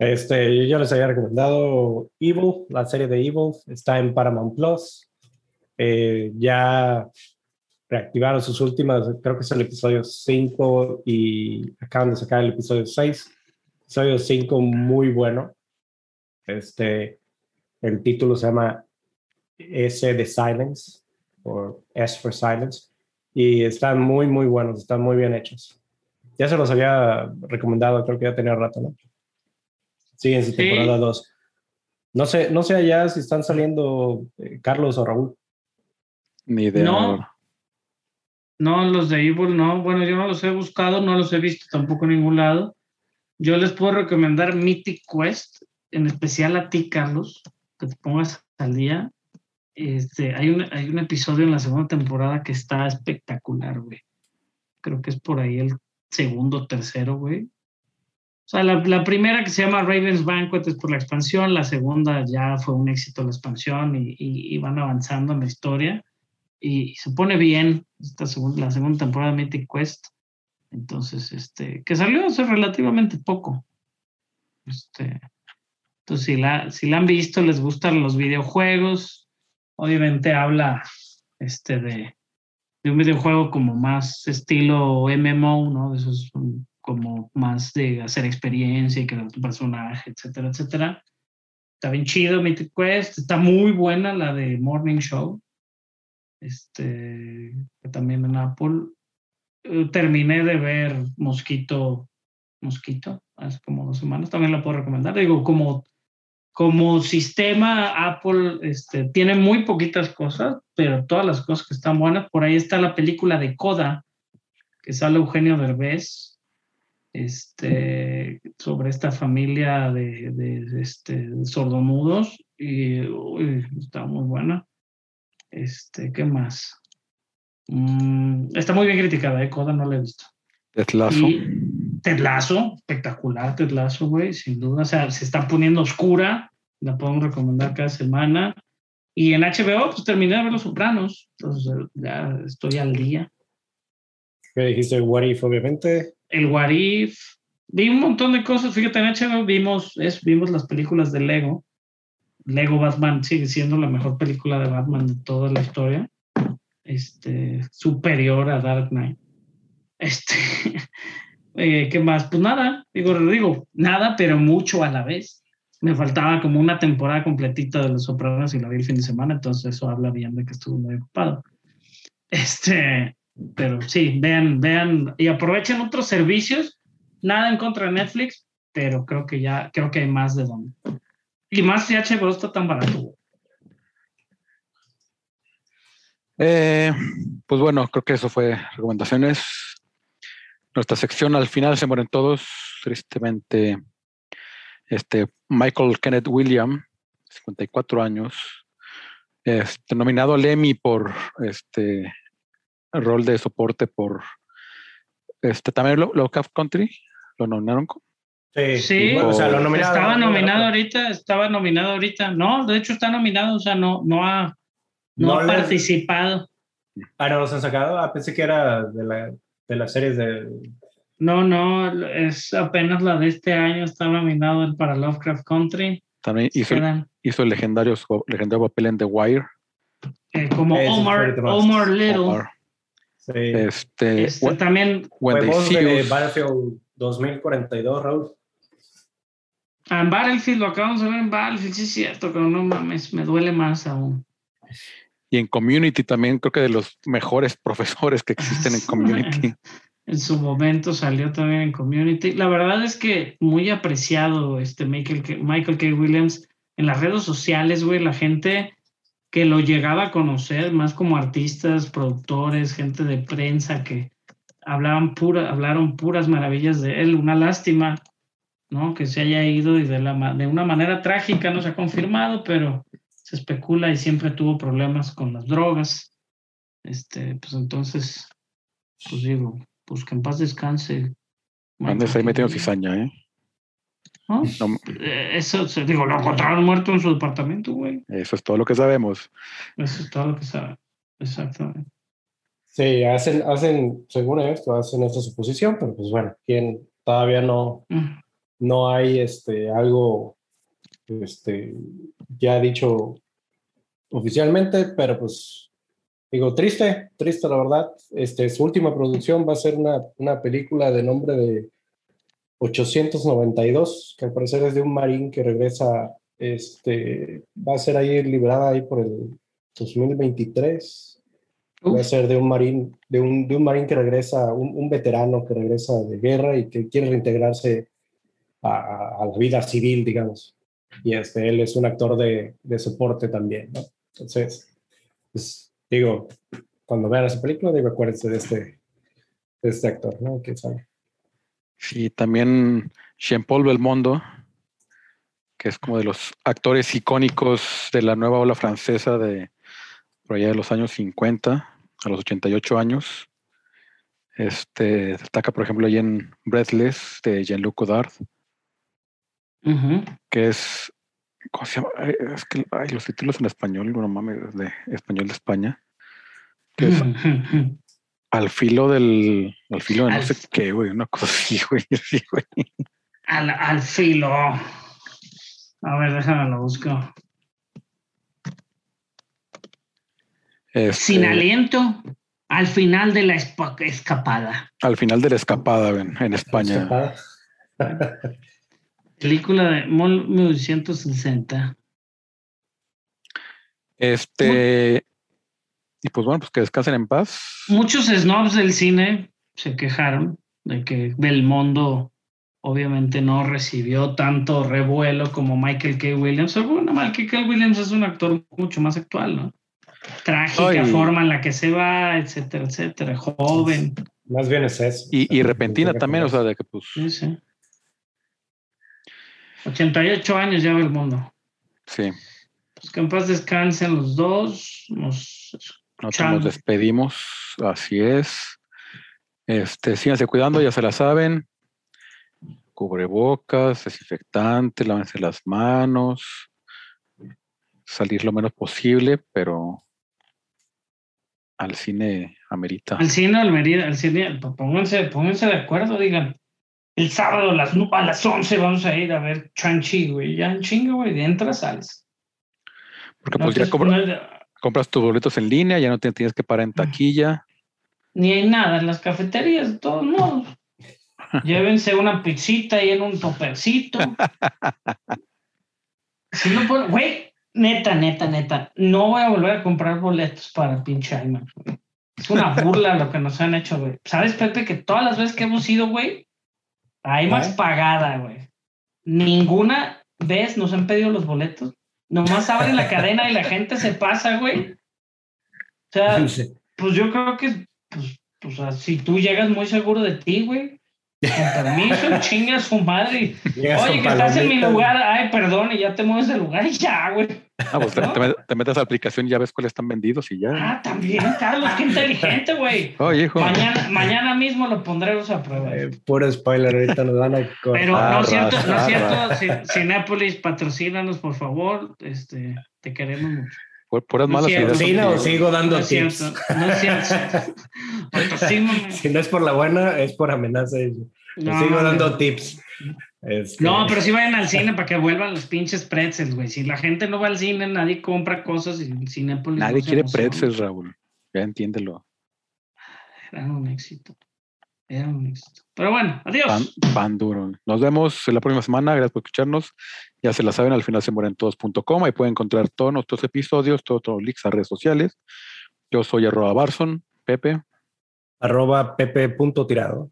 Este, yo les había recomendado Evil, la serie de Evil, está en Paramount Plus. Eh, ya reactivaron sus últimas, creo que es el episodio 5 y acaban de sacar el episodio 6. Episodio 5 muy bueno. Este, el título se llama S de Silence o S for Silence y están muy, muy buenos, están muy bien hechos. Ya se los había recomendado, creo que ya tenía rato, ¿no? Sí, temporada 2. No sé, no sé allá si están saliendo eh, Carlos o Raúl. Ni idea. No, no, los de Evil no. Bueno, yo no los he buscado, no los he visto tampoco en ningún lado. Yo les puedo recomendar Mythic Quest, en especial a ti, Carlos, que te pongas al día. Este, hay, un, hay un episodio en la segunda temporada que está espectacular, güey. Creo que es por ahí el segundo, tercero, güey. O sea, la, primera que se llama Ravens Banquet es por la expansión, la segunda ya fue un éxito la expansión y, van avanzando en la historia y, se pone bien esta segunda, la segunda temporada de Mythic Quest. Entonces, este, que salió hace relativamente poco. Este, entonces, si la, si la han visto, les gustan los videojuegos, obviamente habla este, de, de un videojuego como más estilo MMO, ¿no? De esos como más de hacer experiencia y crear tu personaje, etcétera, etcétera. Está bien chido Mythic Quest, está muy buena la de Morning Show, este, también en Apple. Eh, terminé de ver Mosquito, Mosquito, hace como dos semanas, también la puedo recomendar. Digo, como, como sistema, Apple este, tiene muy poquitas cosas, pero todas las cosas que están buenas. Por ahí está la película de Coda, que sale Eugenio Derbez, este, sobre esta familia de, de, este, sordomudos y está muy buena. Este, ¿Qué más? Mm, está muy bien criticada, ¿eh? Coda no la he visto. Tetlazo. Tetlazo, espectacular Tetlazo, güey, sin duda. O sea, se está poniendo oscura, la podemos recomendar cada semana. Y en HBO, pues terminé de ver Los Sopranos, entonces ya estoy al día. ¿Qué dijiste? What If, obviamente el Warif, vi un montón de cosas. Fíjate, en HBO vimos, es, vimos las películas de Lego. Lego Batman sigue siendo la mejor película de Batman de toda la historia. Este, superior a Dark Knight. Este, eh, ¿qué más? Pues nada, digo, digo, nada, pero mucho a la vez. Me faltaba como una temporada completita de Los Sopranos y la vi el fin de semana, entonces eso habla bien de que estuve muy ocupado. Este, pero sí, vean, vean y aprovechen otros servicios. Nada en contra de Netflix, pero creo que ya, creo que hay más de dónde. Y más si HBO está tan barato. Eh, pues bueno, creo que eso fue recomendaciones. Nuestra sección al final se mueren todos, tristemente. Este Michael Kenneth William, 54 años, este, nominado al Emmy por este rol de soporte por este, también Lo- Lovecraft Country lo nominaron. con- Sí, Sí, o sea, lo nominaron, estaba ¿no? nominado ahorita, estaba nominado ahorita. No, de hecho está nominado, o sea, no, no ha, no, No ha participado. Ah, no los han sacado. Ah, pensé que era de, la, de las series de. No, no, es apenas la de este año, está nominado para Lovecraft Country. También hizo, el- Quedan, hizo el legendario, legendario papel en The Wire. eh, como Omar, Omar Little. Omar. Sí. Este, Este, When- también See de Us. Battlefield 2042, Raúl. Ah, En Battlefield, lo acabamos de ver en Battlefield, sí es cierto, pero no mames, me duele más aún. Y en Community también creo que de los mejores profesores que existen en Community. En su momento salió también en Community. La verdad es que muy apreciado este Michael K. Michael K. Williams en las redes sociales, güey, la gente que lo llegaba a conocer, más como artistas, productores, gente de prensa que hablaban pura, hablaron puras maravillas de él. Una lástima, ¿no? Que se haya ido y de, la, de una manera trágica, no se ha confirmado, pero se especula y siempre tuvo problemas con las drogas. Este, pues entonces, pues digo, pues que en paz descanse. Andes ahí metiendo cizaña, ¿eh? ¿No? No, Eh, Eso, se- digo, lo encontraron muerto en su departamento, güey. eso es todo lo que sabemos. Eso es todo lo que sabe. Exactamente. Sí, hacen, hacen, según esto, hacen esta suposición, pero pues bueno, quien todavía no, Mm. no hay este, algo este, ya dicho oficialmente, pero pues digo, triste, triste la verdad. Este, su última producción va a ser una, una película de nombre de 892, que al parecer es de un marín que regresa, este, va a ser ahí liberada ahí por el 2023. Va a Uf, ser de un marín, de un, de un marín que regresa, un, un veterano que regresa de guerra y que quiere reintegrarse a, a- la vida civil, digamos. Y este, él es un actor de, de soporte también, ¿no? Entonces, pues, digo, cuando vean esa película, digo, acuérdense de este, de este actor, ¿no? Que sale. Sí, también Jean-Paul Belmondo, que es como de los actores icónicos de la nueva ola francesa de por allá de los años 50 a los 88 años. Este destaca, por ejemplo, ahí en Breathless de Jean-Luc Godard, que es. ¿Cómo se llama? Es que ay, los títulos en español, no mames, de español de España. Que es al filo del. Al filo de no sé qué, güey, una cosa así, güey. al, al filo. A ver, déjame lo busco. Este, Sin aliento, al final de la escapada. al final de la escapada en, en España. Escapada. Película de 1960. Este. Y pues bueno, pues que descansen en paz. Muchos snobs del cine se quejaron de que Belmondo obviamente no recibió tanto revuelo como Michael K. Williams. Pero bueno, Michael K. Williams es un actor mucho más actual, ¿no? Trágica Ay. forma en la que se va, etcétera, etcétera. Joven. Más bien es eso. Y, y repentina también, o sea, de que pues. Sí, sí. 88 años ya Belmondo. Sí, Pues que en paz descansen los dos. Nos nosotros nos despedimos. Así es. Este, síganse cuidando, ya se la saben. Cubrebocas, desinfectante, lávense las manos. Salir lo menos posible, pero al cine amerita. Al cine Almería, al cine, pues, pónganse, pónganse de acuerdo, digan. El sábado a las, a las 11 vamos a ir a ver Chanchi, güey. Ya en chingo, güey, de entras, sales. Porque No pues ya no- compras tus boletos en línea, ya no te tienes que parar en taquilla. ni hay nada en las cafeterías, de todos modos. Llévense una pizzita ahí en un topercito. si no puedo, güey, neta, neta, neta, no voy a volver a comprar boletos para el pinche IMAX, güey. Es una burla lo que nos han hecho, güey. ¿Sabes, Pepe, que todas las veces que hemos ido, güey, a IMAX ¿Eh? pagada, güey. Ninguna vez nos han pedido los boletos. Nomás abren la cadena y la gente se pasa, güey. O sea, Sí. pues yo creo que, pues, pues, si tú llegas muy seguro de ti, güey, con permiso, chinga su madre. Llegas Oye, que estás en mi lugar, ay, perdón, y ya te mueves del lugar y ya, güey. Ah, pues te, te met- te metes a la aplicación y ya ves cuáles están vendidos y ya. Ah, también, Carlos, qué inteligente, güey. Oye, hijo. Mañana, mañana mismo lo pondremos a prueba. Eh, puro spoiler, ahorita nos van a cortar. Pero no es cierto, no es cierto. Ci- Cinépolis, patrocínanos, por favor. Este, te queremos mucho. Pu- Puras No es malas cierto. ideas. ¿Patrocina o contigo. sigo No dando es tips? cierto, no es cierto. Si no es por la buena, es por amenaza. No, sigo no, dando no. tips. Este, No, pero sí vayan al cine para que vuelvan los pinches pretzels, güey. Si la gente no va al cine, nadie compra cosas y Cinépolis. Nadie quiere emociona. pretzels, Raúl. Ya entiéndelo. Era un éxito. Era un éxito. Pero bueno, adiós. Pan, pan duro. Nos vemos la próxima semana. Gracias por escucharnos. Ya se la saben, al final se mueren todos.com. Ahí pueden encontrar todos nuestros episodios, todos los links a redes sociales. Yo soy arroba Barson, Pepe, Arroba pepe.tirado.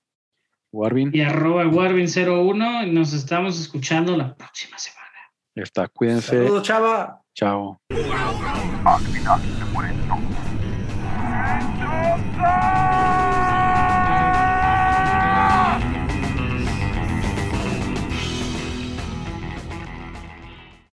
Warvin. Y arroba Warvin01. y Nos estamos escuchando la próxima semana. Está, cuídense. Saludos, chava. Chao.